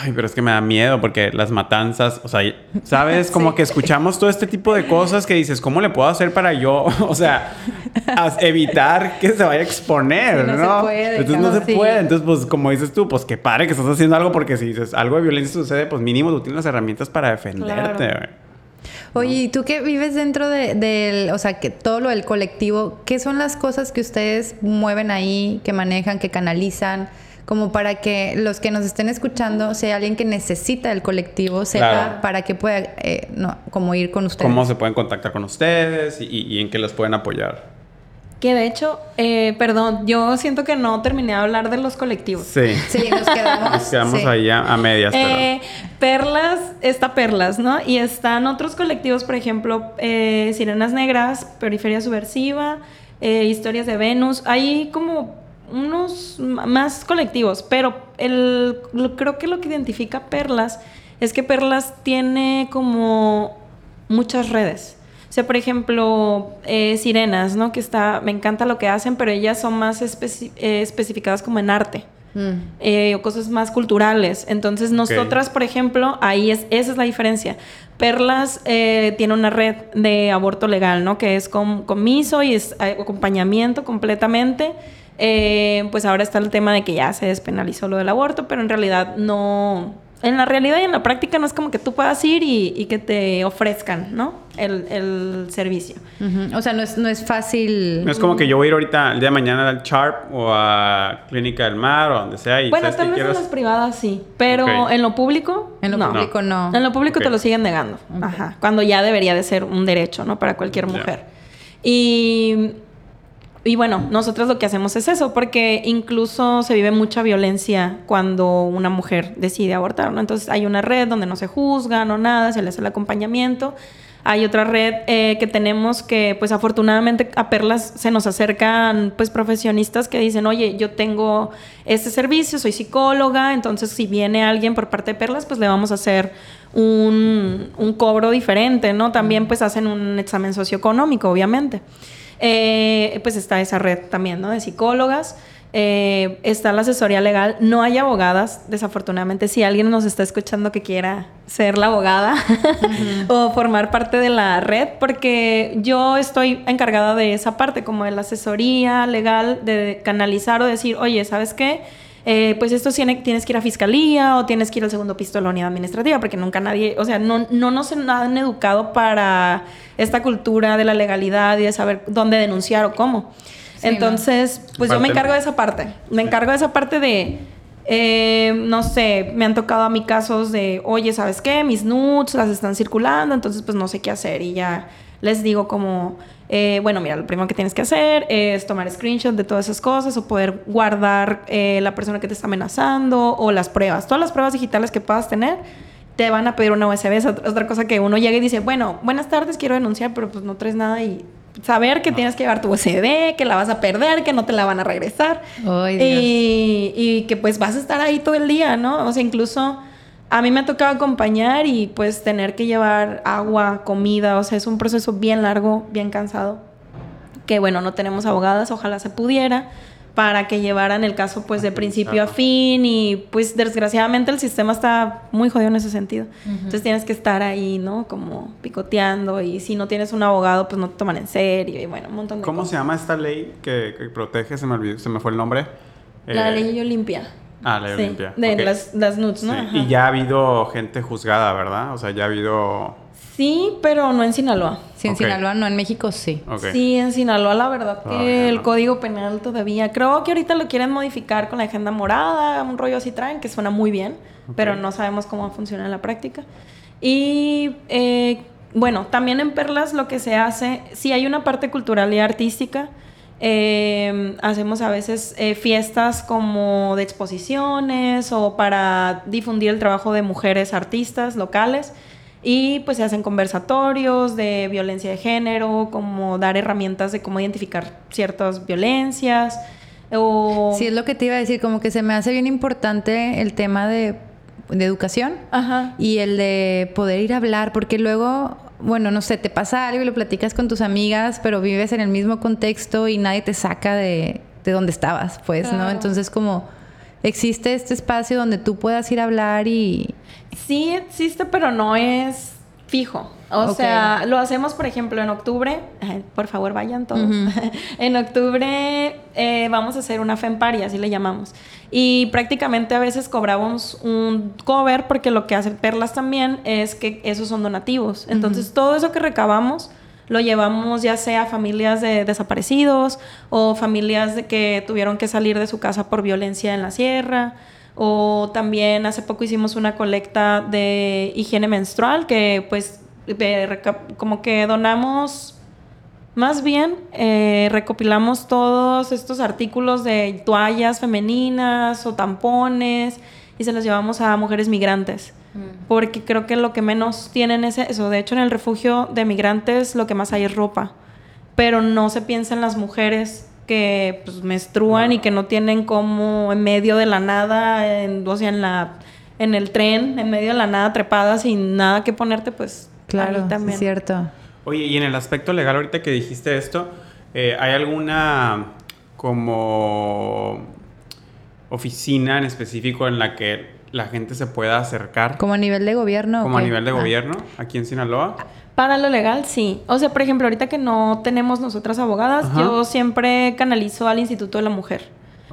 ay, pero es que me da miedo porque las matanzas, o sea, ¿sabes? Como [LAUGHS] que escuchamos todo este tipo de cosas que dices, ¿cómo le puedo hacer para yo, [LAUGHS] o sea, evitar que se vaya a exponer, no, ¿no? Se puede, Entonces no se puede. Entonces, pues, como dices tú, pues qué padre que estás haciendo algo porque si dices algo de violencia sucede, pues mínimo tú tienes las herramientas para defenderte, Claro. Oye, ¿y tú que vives dentro del, de, o sea, que todo lo del colectivo, qué son las cosas que ustedes mueven ahí, que manejan, que canalizan? como para que los que nos estén escuchando sea alguien que necesita el colectivo, sepa Claro. para que pueda eh, no, como ir con ustedes. ¿Cómo se pueden contactar con ustedes y, y en qué los pueden apoyar? Que de hecho, eh, perdón, yo siento que no terminé de hablar de los colectivos. Sí. Sí, nos quedamos. Nos quedamos sí. ahí a, a medias, pero... Eh, Perlas, está Perlas, ¿no? Y están otros colectivos, por ejemplo, eh, Sirenas Negras, Periferia Subversiva, eh, Historias de Venus. Hay como unos más colectivos, pero el, lo- creo que lo que identifica Perlas es que Perlas tiene como muchas redes. O sea, por ejemplo, eh, Sirenas, ¿no? Que está, me encanta lo que hacen, pero ellas son más especi- eh, especificadas como en arte Mm. eh, o cosas más culturales. Entonces, nosotras, por ejemplo, ahí es, esa es la diferencia. Perlas eh, tiene una red de aborto legal, ¿no? Que es con comiso y es eh, acompañamiento completamente. Eh, pues ahora está el tema de que ya se despenalizó lo del aborto, pero en realidad no. En la realidad y en la práctica no es como que tú puedas ir y, y que te ofrezcan, ¿no? El, el servicio. O sea, no es, no es fácil. No es como que yo voy a ir ahorita el día de mañana al Sharp o a Clínica del Mar o donde sea y Bueno, ¿sabes tal vez en las privadas sí, pero en lo público En lo no. público no. En lo público te lo siguen negando. Ajá. Cuando ya debería de ser un derecho, ¿no? Para cualquier mujer. Y, y bueno, nosotros lo que hacemos es eso, porque incluso se vive mucha violencia cuando una mujer decide abortar, ¿no? Entonces hay una red donde no se juzga, no nada, se le hace el acompañamiento. Hay otra red eh, que tenemos que, pues afortunadamente a Perlas se nos acercan pues profesionistas que dicen, oye, yo tengo este servicio, soy psicóloga, entonces si viene alguien por parte de Perlas, pues le vamos a hacer un, un cobro diferente, ¿no? También pues hacen un examen socioeconómico, obviamente. Eh, pues está esa red también, ¿no? De psicólogas. Eh, está la asesoría legal. No hay abogadas, desafortunadamente. Si alguien nos está escuchando que quiera ser la abogada [LAUGHS] o formar parte de la red, porque yo estoy encargada de esa parte, como de la asesoría legal, de canalizar o decir, oye, ¿sabes qué? Eh, pues esto tiene, tienes que ir a fiscalía o tienes que ir al segundo piso de la unidad administrativa, porque nunca nadie, o sea, no, no nos han educado para esta cultura de la legalidad y de saber dónde denunciar o cómo. Sí, Entonces, pues yo me encargo de esa parte. Me encargo de esa parte de, Eh, no sé, me han tocado a mí casos de, oye, ¿sabes qué? Mis nudes las están circulando, entonces pues no sé qué hacer y ya les digo como, eh, bueno, mira, lo primero que tienes que hacer es tomar screenshot de todas esas cosas o poder guardar eh, la persona que te está amenazando o las pruebas. Todas las pruebas digitales que puedas tener te van a pedir una USB. Es otra cosa que uno llega y dice, bueno, buenas tardes, quiero denunciar, pero pues no traes nada y saber que tienes que llevar tu USB, que la vas a perder, que no te la van a regresar. y, y, que pues vas a estar ahí todo el día, ¿no? O sea, incluso a mí me ha tocado acompañar y pues tener que llevar agua, comida, o sea, es un proceso bien largo, bien cansado. Que bueno, no tenemos abogadas, ojalá se pudiera para que llevaran el caso pues de principio a fin y pues desgraciadamente el sistema está muy jodido en ese sentido. Entonces tienes que estar ahí, ¿no? Como picoteando y si no tienes un abogado pues no te toman en serio y bueno, un montón de ¿Cómo se llama esta ley que, protege? Se me olvidó, se me fue el nombre. La eh, ley Olimpia. Ah, la ley Olimpia. De las, las nuts, ¿no? Y ya ha habido gente juzgada, ¿verdad? O sea, ya ha habido Sí, pero no en Sinaloa. Sí, en Sinaloa no, en México sí. Sí, en Sinaloa la verdad que el código penal todavía. Creo que ahorita lo quieren modificar con la agenda morada, un rollo así traen, que suena muy bien, pero no sabemos cómo funciona en la práctica. Y eh, bueno, también en Perlas lo que se hace, sí hay una parte cultural y artística. Eh, hacemos a veces eh, fiestas como de exposiciones o para difundir el trabajo de mujeres artistas locales. Y pues se hacen conversatorios de violencia de género, como dar herramientas de cómo identificar ciertas violencias. O... Sí, es lo que te iba a decir, como que se me hace bien importante el tema de, de educación y el de poder ir a hablar, porque luego, bueno, no sé, te pasa algo y lo platicas con tus amigas, pero vives en el mismo contexto y nadie te saca de, de donde estabas, pues, ¿no? Entonces como existe este espacio donde tú puedas ir a hablar y... Sí existe, pero no es fijo. O sea, lo hacemos, por ejemplo, en octubre. por favor, vayan todos. [LAUGHS] en octubre eh, vamos a hacer una FEMPARI, así le llamamos. Y prácticamente a veces cobramos un cover porque lo que hacen Perlas también es que esos son donativos. Entonces, todo eso que recabamos lo llevamos ya sea a familias de desaparecidos o familias de que tuvieron que salir de su casa por violencia en la sierra. O también hace poco hicimos una colecta de higiene menstrual que pues como que donamos, más bien eh, recopilamos todos estos artículos de toallas femeninas o tampones y se los llevamos a mujeres migrantes. Mm. Porque creo que lo que menos tienen es eso. De hecho, en el refugio de migrantes lo que más hay es ropa. Pero no se piensa en las mujeres que pues, menstruan y que no tienen como en medio de la nada, en, o sea, en, la, en el tren, en medio de la nada, trepada sin nada que ponerte, pues claro, también. es cierto. Oye, y en el aspecto legal, ahorita que dijiste esto, eh, ¿hay alguna como oficina en específico en la que la gente se pueda acercar. Como a nivel de gobierno. Como a nivel de ah. gobierno, aquí en Sinaloa. Para lo legal, sí. O sea, por ejemplo, ahorita que no tenemos nosotras abogadas, yo siempre canalizo al Instituto de la Mujer.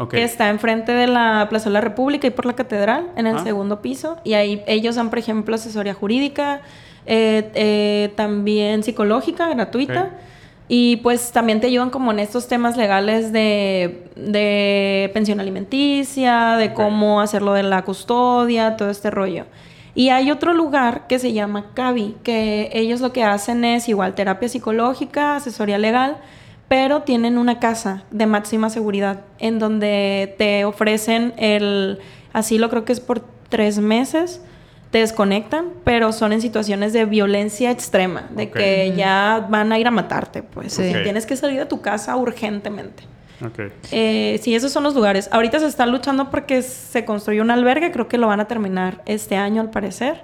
Que está enfrente de la Plaza de la República y por la Catedral, en el segundo piso. Y ahí ellos dan, por ejemplo, asesoría jurídica, eh, eh, también psicológica, gratuita. Y pues también te ayudan como en estos temas legales de, pensión alimenticia, de cómo hacerlo de la custodia, todo este rollo. Y hay otro lugar que se llama CAVI, que ellos lo que hacen es igual terapia psicológica, asesoría legal, pero tienen una casa de máxima seguridad en donde te ofrecen el asilo, creo que es por tres meses te desconectan, pero son en situaciones de violencia extrema, de que ya van a ir a matarte, pues. Tienes que salir de tu casa urgentemente. Okay. Eh, sí, esos son los lugares. Ahorita se está luchando porque se construyó un albergue, creo que lo van a terminar este año al parecer,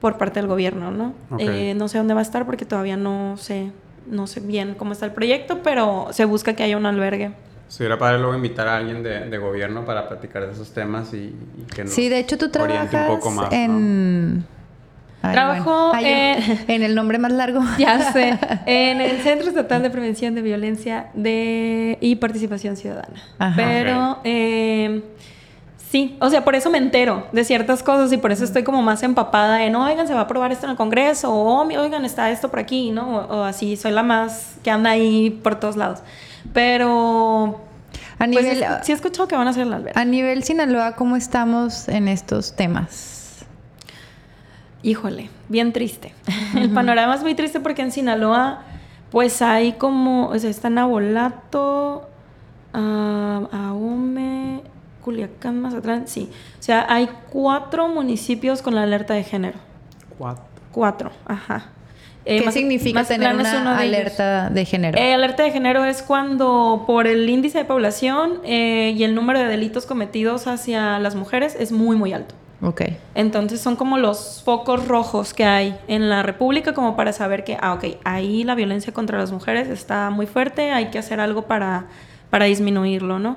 por parte del gobierno, ¿no? Eh, no sé dónde va a estar porque todavía no sé, no sé bien cómo está el proyecto, pero se busca que haya un albergue. Sería para luego invitar a alguien de, gobierno para platicar de esos temas y, que nos Sí, de hecho tú trabajas un poco más, en... Trabajo [LAUGHS] en el nombre más largo. [LAUGHS] Ya sé. En el [LAUGHS] Centro Estatal de Prevención de Violencia de... y Participación Ciudadana. Pero eh, sí, o sea, por eso me entero de ciertas cosas y por eso estoy como más empapada en, oigan, se va a aprobar esto en el Congreso, o oigan, está esto por aquí, ¿no? o así, soy la más que anda ahí por todos lados. Pero... A Pues nivel, sí he escuchado que van a hacer el albergue. a nivel Sinaloa, ¿cómo estamos en estos temas? Híjole, bien triste. El panorama es muy triste porque en Sinaloa, pues hay como, o sea, está Nabolato, ah, Ahome, Culiacán, Mazatlán, sí. O sea, hay cuatro municipios con la alerta de género. Cuatro. Cuatro, ajá. Eh, ¿Qué Maz- significa tener Mazatlán una de ellos. alerta de género? Eh, alerta de género es cuando por el índice de población eh, y el número de delitos cometidos hacia las mujeres es muy, muy alto. Ok. Entonces son como los focos rojos que hay en la República como para saber que, ah, ok, ahí la violencia contra las mujeres está muy fuerte, hay que hacer algo para, para disminuirlo, ¿no?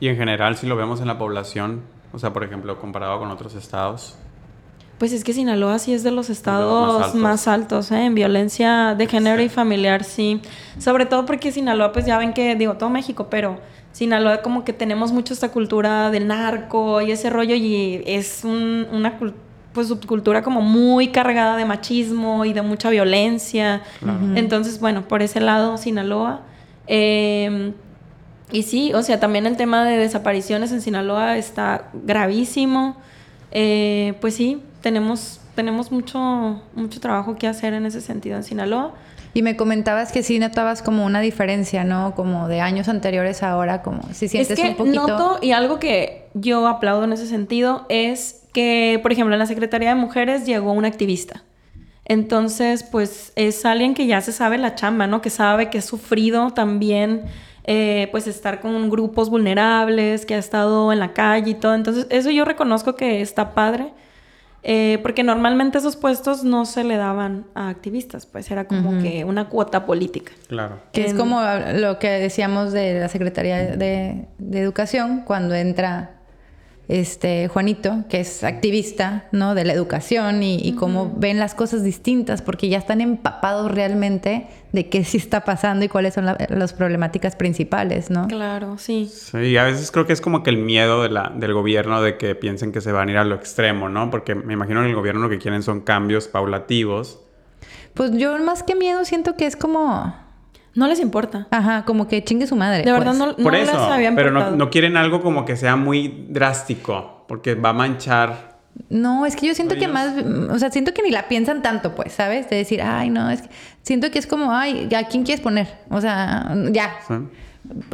Y en general, si lo vemos en la población, o sea, por ejemplo, comparado con otros estados, Pues es que Sinaloa sí es de los estados más más altos. altos, ¿eh? en violencia de género Sí. y familiar, sí. Sobre todo porque Sinaloa, pues ya ven que, digo, todo México, pero Sinaloa como que tenemos mucho esta cultura del narco y ese rollo y es un- una cul- pues subcultura como muy cargada de machismo y de mucha violencia. Entonces, bueno, por ese lado, Sinaloa. Eh, y sí, o sea, también el tema de desapariciones en Sinaloa está gravísimo. Eh, pues sí, tenemos, tenemos mucho, mucho trabajo que hacer en ese sentido en Sinaloa. Y me comentabas que sí notabas como una diferencia, ¿no? Como de años anteriores a ahora, como si sientes es que un poquito... noto, y algo que yo aplaudo en ese sentido, es que, por ejemplo, en la Secretaría de Mujeres llegó una activista. Entonces, pues es alguien que ya se sabe la chamba, ¿no? Que sabe que ha sufrido también, eh, pues estar con grupos vulnerables, que ha estado en la calle y todo. Entonces, eso yo reconozco que está padre. Eh, porque normalmente esos puestos no se le daban a activistas, pues era como que una cuota política. claro. Que es como lo que decíamos de la Secretaría de, de Educación cuando entra este Juanito, que es activista, ¿no? De la educación y, y cómo ven las cosas distintas porque ya están empapados realmente de qué sí está pasando y cuáles son la- las problemáticas principales, ¿no? Claro, sí. Sí, y a veces creo que es como que el miedo de la, del gobierno de que piensen que se van a ir a lo extremo, ¿no? Porque me imagino que el gobierno lo que quieren son cambios paulativos. Pues yo más que miedo siento que es como, No les importa. ajá, como que chingue su madre. De verdad pues. no, no Por les eso, pero no, no quieren algo como que sea muy drástico, porque va a manchar. No, es que yo siento que más, o sea, siento que ni la piensan tanto, pues, ¿sabes? De decir, ay, no, es que siento que es como, ay, ¿a quién quieres poner? O sea, ya. ¿sí?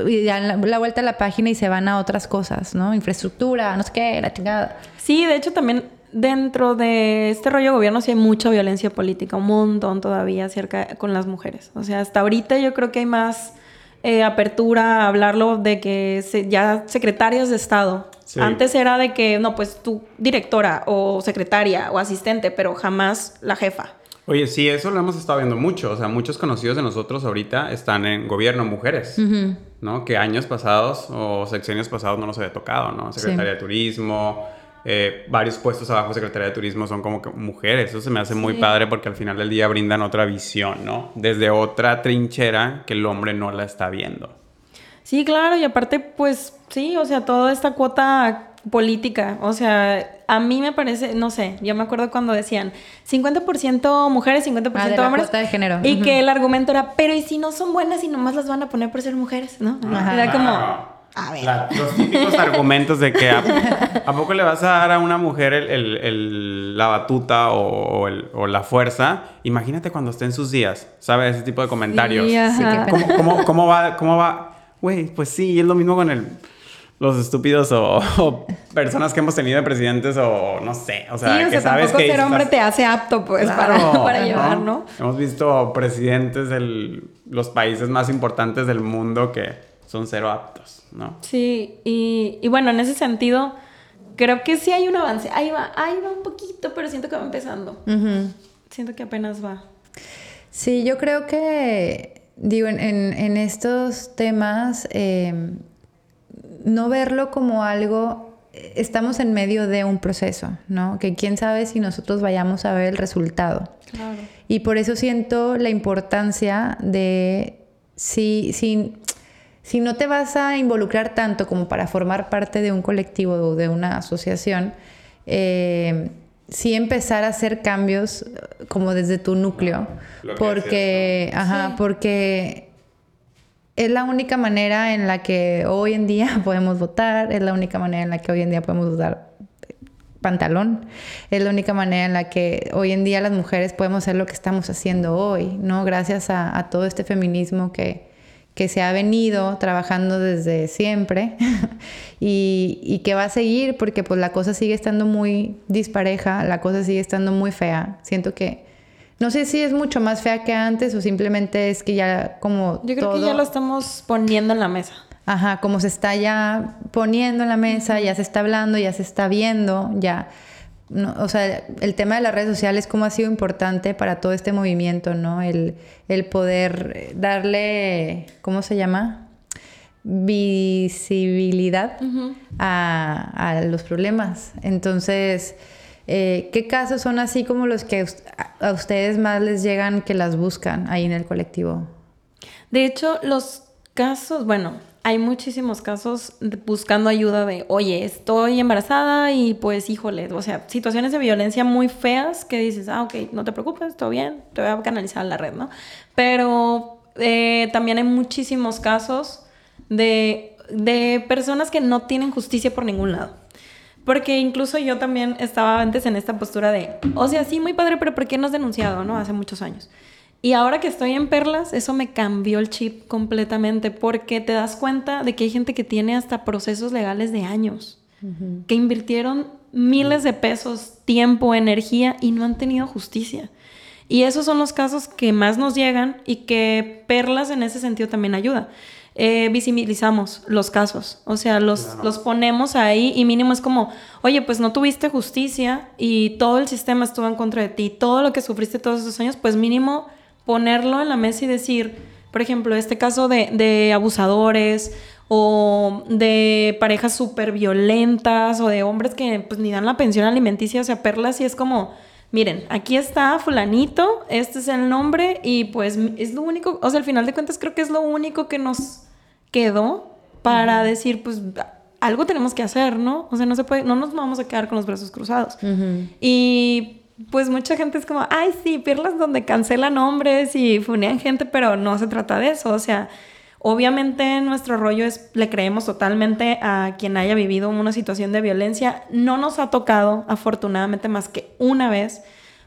Y dan la, la vuelta a la página y se van a otras cosas, ¿no? Infraestructura, no sé qué, la chingada. Sí, de hecho también dentro de este rollo de gobierno sí hay mucha violencia política, un montón todavía acerca con las mujeres. O sea, hasta ahorita yo creo que hay más eh, apertura a hablarlo de que se- ya secretarios de Estado. Sí. Antes era de que, no, pues tú directora o secretaria o asistente, pero jamás la jefa. Oye, sí, eso lo hemos estado viendo mucho. O sea, muchos conocidos de nosotros ahorita están en gobierno mujeres, ¿no? Que años pasados o sexenios pasados no nos había tocado, ¿no? Secretaría de Turismo, eh, varios puestos abajo de Secretaría de Turismo son como que mujeres. Eso se me hace muy padre porque al final del día brindan otra visión, ¿no? Desde otra trinchera que el hombre no la está viendo. Sí, claro, y aparte, pues sí, o sea, toda esta cuota política, o sea, a mí me parece, no sé, yo me acuerdo cuando decían 50% mujeres, 50% Ah, de la hombres. cuota de género. Y que el argumento era, pero ¿y si no son buenas y nomás las van a poner por ser mujeres? ¿No? Ajá. Era como, Ah. A ver. La- los típicos [LAUGHS] argumentos de que a, ¿a poco le vas a dar a una mujer el- el- el- la batuta o, o el- o la fuerza. Imagínate cuando esté en sus días, ¿sabes? Ese tipo de comentarios. Sí, ajá. qué ¿Cómo, cómo- cómo va? ¿Cómo va? Güey, pues sí, es lo mismo con el, los estúpidos o, o personas que hemos tenido de presidentes o no sé. O sea, sí, o que sea, sabes tampoco que ser hombre estás- te hace apto, pues, Claro, [LAUGHS] para, para llevar, ¿no? Hemos visto presidentes de los países más importantes del mundo que son cero aptos, ¿no? Sí, y, y bueno, en ese sentido, creo que sí hay un avance. Ahí va, ahí va un poquito, pero siento que va empezando. Siento que apenas va. Sí, yo creo que, digo, en, en- en estos temas, eh, no verlo como algo, estamos en medio de un proceso, ¿no? Que quién sabe si nosotros vayamos a ver el resultado. Claro. Y por eso siento la importancia de si, si, si no te vas a involucrar tanto como para formar parte de un colectivo o de una asociación, eh, sí empezar a hacer cambios eh, como desde tu núcleo. Porque, decías, ajá, Sí. porque es la única manera en la que hoy en día [LAUGHS] podemos votar, es la única manera en la que hoy en día podemos usar pantalón, es la única manera en la que hoy en día las mujeres podemos hacer lo que estamos haciendo hoy, ¿no? Gracias a, todo este feminismo que, que se ha venido trabajando desde siempre [LAUGHS] y, y, que va a seguir porque pues la cosa sigue estando muy dispareja, la cosa sigue estando muy fea. Siento que no sé si es mucho más fea que antes o simplemente es que ya como. Yo creo que ya lo estamos poniendo en la mesa. Ajá, como se está ya poniendo en la mesa, ya se está hablando, ya se está viendo, ya. O sea, el tema de las redes sociales, cómo ha sido importante para todo este movimiento, ¿no? El, el poder darle, ¿cómo se llama? Visibilidad a, a los problemas. Entonces, eh, ¿Qué casos son así como los que a ustedes más les llegan que las buscan ahí en el colectivo? De hecho, los casos, bueno, hay muchísimos casos buscando ayuda de, oye, estoy embarazada y pues, híjole, o sea, situaciones de violencia muy feas que dices, ah, ok, no te preocupes, todo bien, te voy a canalizar a la red, ¿no? Pero eh, también hay muchísimos casos de, de personas que no tienen justicia por ningún lado. Porque incluso yo también estaba antes en esta postura de, o sea, sí, muy padre, pero ¿por qué no has denunciado, no? Hace muchos años. Y ahora que estoy en Perlas, eso me cambió el chip completamente porque te das cuenta de que hay gente que tiene hasta procesos legales de años, que invirtieron miles de pesos, tiempo, energía y no han tenido justicia. Y esos son los casos que más nos llegan y que Perlas en ese sentido también ayuda. Eh, visibilizamos los casos, o sea, los, los ponemos ahí y mínimo es como, oye, pues no tuviste justicia y todo el sistema estuvo en contra de ti, todo lo que sufriste todos esos años, pues mínimo ponerlo en la mesa y decir, por ejemplo, este caso de, de abusadores o de parejas súper violentas o de hombres que pues ni dan la pensión alimenticia, o sea, perlas y es como miren, aquí está fulanito, este es el nombre y pues es lo único, o sea, al final de cuentas creo que es lo único que nos quedó para decir, pues algo tenemos que hacer, ¿no? O sea, no se puede, no nos vamos a quedar con los brazos cruzados. Y pues mucha gente es como, ay, sí, pierlas donde cancelan nombres y funean gente, pero no se trata de eso, o sea, obviamente nuestro rollo es, le creemos totalmente a quien haya vivido una situación de violencia. No nos ha tocado, afortunadamente, más que una vez,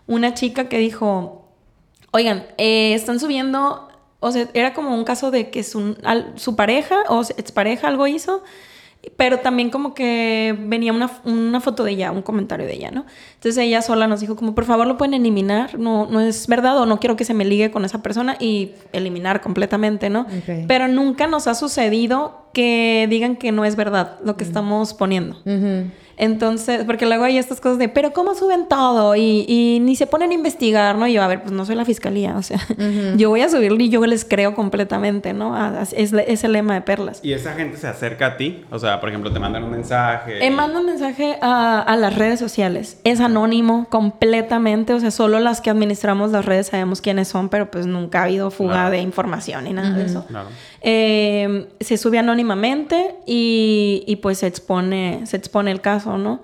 una chica que dijo, oigan, eh, están subiendo o sea, era como un caso de que su, su pareja o expareja algo hizo, pero también como que venía una, una, foto de ella, un comentario de ella, ¿no? Entonces ella sola nos dijo como, por favor lo pueden eliminar, no, no es verdad o no quiero que se me ligue con esa persona y eliminar completamente, ¿no? Pero nunca nos ha sucedido que digan que no es verdad lo que estamos poniendo. Entonces, porque luego hay estas cosas de, pero ¿cómo suben todo? Y, ni se ponen a investigar, ¿no? Y yo, a ver, pues no soy la fiscalía, [LAUGHS] o sea, yo voy a subirlo y yo les creo completamente, ¿no? Es, es, el lema de Perlas. ¿Y esa gente se acerca a ti? O sea, por ejemplo, te mandan un mensaje. Me mando un mensaje a, a, las redes sociales. Es anónimo completamente, o sea, solo las que administramos las redes sabemos quiénes son, pero pues nunca ha habido fuga de información ni nada de eso. Claro. Eh, se sube anónimamente y, y, pues se expone, se expone el caso, ¿no?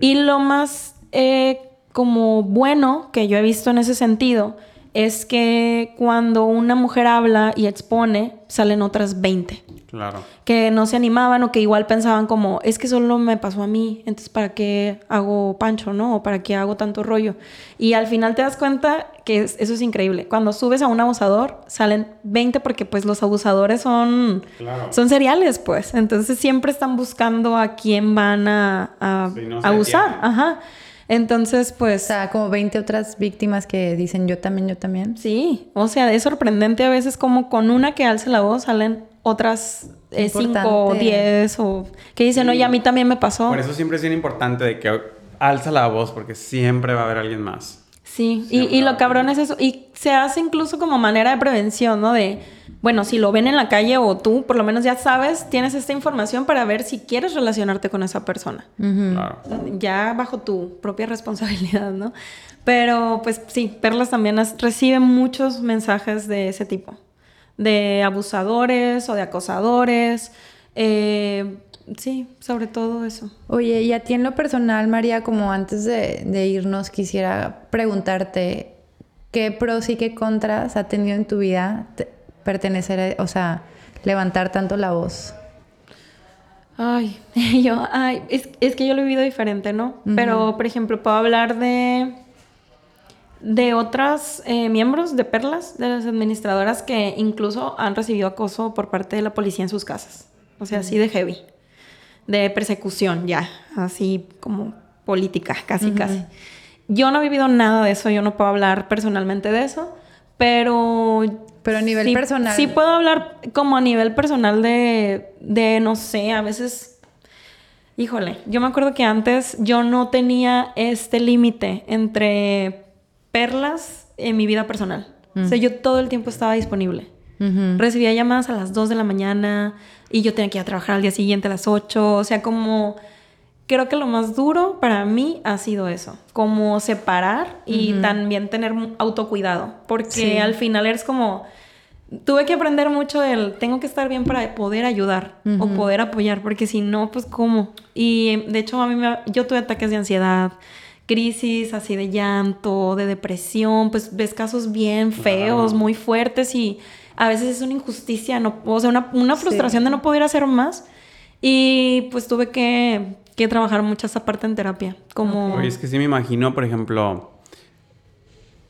Y lo más eh, como bueno que yo he visto en ese sentido es que cuando una mujer habla y expone, salen otras 20. Claro. Que no se animaban o que igual pensaban como, es que solo me pasó a mí, entonces ¿para qué hago pancho, no? O ¿para qué hago tanto rollo? Y al final te das cuenta que eso es increíble. Cuando subes a un abusador, salen 20 porque pues los abusadores son, son seriales, pues. Entonces siempre están buscando a quién van a, a abusar. Ajá. Entonces, pues... O sea, como 20 otras víctimas que dicen yo también, yo también. Sí, o sea, es sorprendente a veces como con una que alce la voz salen otras eh, cinco o diez o que dicen, oye, a mí también me pasó. Por eso siempre es bien importante de que alza la voz porque siempre va a haber alguien más. Sí, y, y, lo cabrón es eso. Y se hace incluso como manera de prevención, ¿no? De, bueno, si lo ven en la calle o tú, por lo menos ya sabes, tienes esta información para ver si quieres relacionarte con esa persona. claro. Ya bajo tu propia [LAUGHS] responsabilidad, ¿no? Pero pues sí, Perlas también recibe muchos mensajes de ese tipo de abusadores o de acosadores. Eh, sí, sobre todo eso. Oye, y a ti en lo personal, María, como antes de, irnos, quisiera preguntarte qué pros y qué contras ha tenido en tu vida pertenecer, o sea, levantar tanto la voz? Ay, [LAUGHS] yo, ay, es, es que yo lo he vivido diferente, ¿no? Pero, por ejemplo, puedo hablar de de otras eh, miembros de Perlas, de las administradoras que incluso han recibido acoso por parte de la policía en sus casas. O sea, así de heavy. De persecución ya, así como política, casi, casi. Yo no he vivido nada de eso, yo no puedo hablar personalmente de eso, pero... Pero a nivel personal. Sí puedo hablar como a nivel personal de, de, no sé, a veces... Híjole, yo me acuerdo que antes yo no tenía este límite entre perlas en mi vida personal. O sea, yo todo el tiempo estaba disponible. Recibía llamadas a las 2 de la mañana y yo tenía que ir a trabajar al día siguiente a las 8. O sea, como creo que lo más duro para mí ha sido eso, como separar y también tener autocuidado, porque al final eres como, tuve que aprender mucho del, tengo que estar bien para poder ayudar o poder apoyar, porque si no, pues cómo. Y de hecho a mí me, yo tuve ataques de ansiedad, crisis así de llanto, de depresión, pues ves casos bien feos, muy fuertes y a veces es una injusticia, no, o sea, una, frustración de no poder hacer más. Y pues tuve que, que trabajar mucho esa parte en terapia. Como... es que sí me imagino, por ejemplo,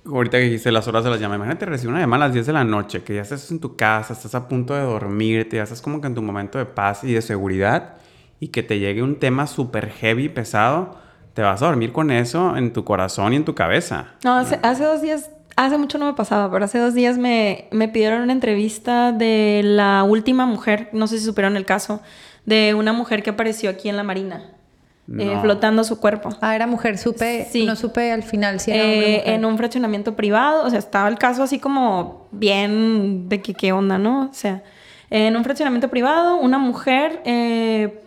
ahorita que dijiste las horas de las llamadas, imagínate recibir una llamada a las 10 de la noche, que ya estás en tu casa, estás a punto de dormirte, ya estás como que en tu momento de paz y de seguridad, y que te llegue un tema súper heavy, pesado te vas a dormir con eso en tu corazón y en tu cabeza. No, hace, dos días, hace mucho no me pasaba, pero hace dos días me, me pidieron una entrevista de la última mujer, no sé si supieron el caso, de una mujer que apareció aquí en la Marina. Eh, flotando su cuerpo. Ah, era mujer, supe, sí. no supe al final si era eh, En un fraccionamiento privado, o sea, estaba el caso así como bien de que qué onda, ¿no? O sea, en un fraccionamiento privado, una mujer eh,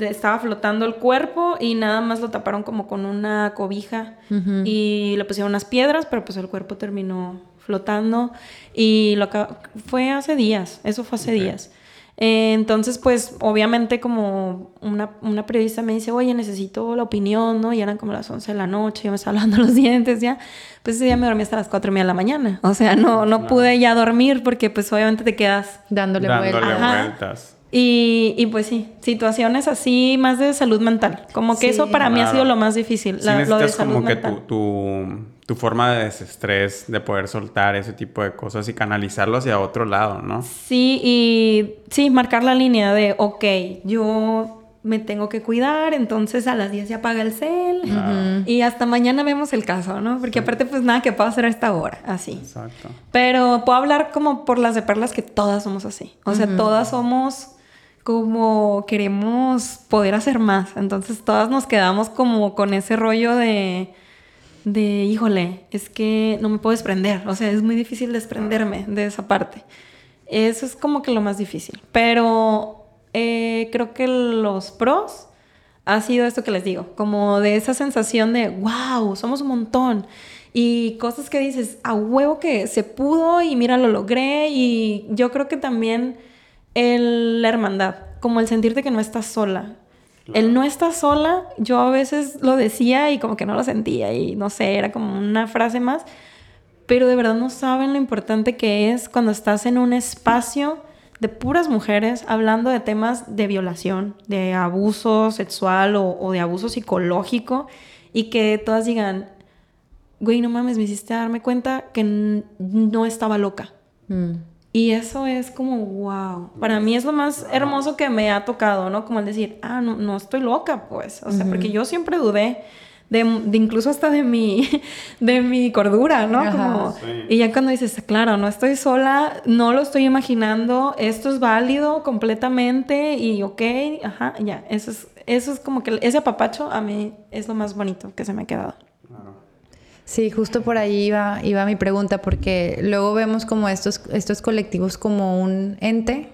estaba flotando el cuerpo y nada más lo taparon como con una cobija y le pusieron unas piedras, pero pues el cuerpo terminó flotando y lo fue hace días, eso fue hace días. Eh, entonces, pues obviamente como una, una, periodista me dice, oye, necesito la opinión, ¿no? Y eran como las 11 de la noche, yo me estaba lavando [LAUGHS] los dientes ya. Pues ese día me dormí hasta las 4 y media de la mañana. O sea, no, no pude ya dormir porque pues obviamente te quedas dándole, vueltas. Y, y, pues sí, situaciones así más de salud mental. Como que eso para mí ha sido lo más difícil. Sí, lo de salud como que tu, tu, tu, forma de desestrés, de poder soltar ese tipo de cosas y canalizarlo hacia otro lado, ¿no? Sí, y sí, marcar la línea de, ok, yo me tengo que cuidar, entonces a las 10 se apaga el cel y hasta mañana vemos el caso, ¿no? Porque aparte pues nada que puedo hacer a esta hora, así. Exacto. Pero puedo hablar como por las de perlas que todas somos así. O sea, todas somos como queremos poder hacer más. Entonces todas nos quedamos como con ese rollo de, de, híjole, es que no me puedo desprender. O sea, es muy difícil desprenderme de esa parte. Eso es como que lo más difícil. Pero eh, creo que los pros ha sido esto que les digo, como de esa sensación de, wow, somos un montón. Y cosas que dices, a huevo que se pudo y mira, lo logré. Y yo creo que también el, la hermandad, como el sentirte que no estás sola. El no estás sola, yo a veces lo decía y como que no lo sentía y no sé, era como una frase más, pero de verdad no saben lo importante que es cuando estás en un espacio de puras mujeres hablando de temas de violación, de abuso sexual o, de abuso psicológico y que todas digan, güey, no mames, me hiciste darme cuenta que no estaba loca. Mm. Y eso es como, wow. Para mí es lo más hermoso que me ha tocado, ¿no? Como el decir, ah, no, no estoy loca, pues. O sea, porque yo siempre dudé de, incluso hasta de mi, [LAUGHS] de mi cordura, ¿no? como, Y ya cuando dices, claro, no estoy sola, no lo estoy imaginando, esto es válido completamente y ok, ajá, ya. Eso es, eso es como que ese apapacho a mí es lo más bonito que se me ha quedado. Sí, justo por ahí iba, iba mi pregunta, porque luego vemos como estos, estos colectivos como un ente,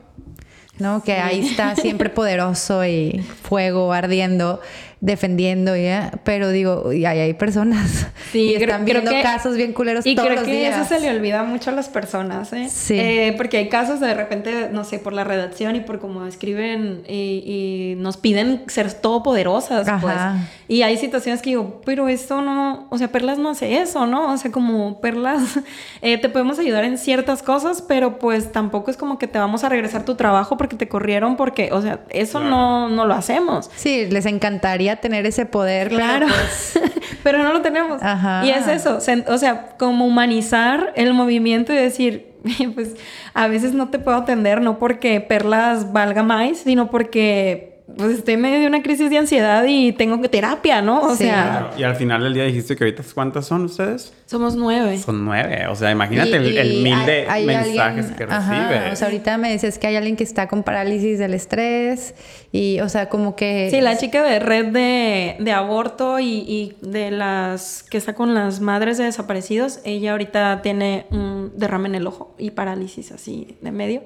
¿no? Que ahí está siempre [LAUGHS] poderoso y fuego ardiendo. Defendiendo, ¿ya? Pero digo, y hay, hay personas [LAUGHS] Sí, y creo- están creo viendo que- casos bien culeros Y todos creo los que días. eso se le olvida mucho a las personas, ¿eh? Sí. Eh, porque hay casos de repente, no sé, por la redacción y por cómo escriben y, y nos piden ser todopoderosas, Ajá. pues. Y hay situaciones que digo, pero esto no, o sea, Perlas no hace eso, ¿no? O sea, como Perlas, [LAUGHS] eh, te podemos ayudar en ciertas cosas, pero pues tampoco es como que te vamos a regresar tu trabajo porque te corrieron, porque, o sea, eso no, no lo hacemos. Sí, les encantaría tener ese poder. pero Claro, pues, [LAUGHS] pero no lo tenemos. Ajá. Y es eso, o sea, como humanizar el movimiento y decir, [LAUGHS] pues a veces no te puedo atender, no porque Perlas valga más, sino porque pues estoy en medio de una crisis de ansiedad y tengo que terapia, ¿no? O Sí. sea, Claro. Y al final del día dijiste que ahorita ¿cuántas son ustedes? somos nueve. Son nueve. O sea, imagínate Y- el, mil hay- de hay mensajes alguien- que recibes. O sea, ahorita me dices que hay alguien que está con parálisis del estrés y, o sea, como que... Sí, la chica de red de, de aborto y, y de las que está con las madres de desaparecidos, ella ahorita tiene un derrame en el ojo y parálisis así de medio.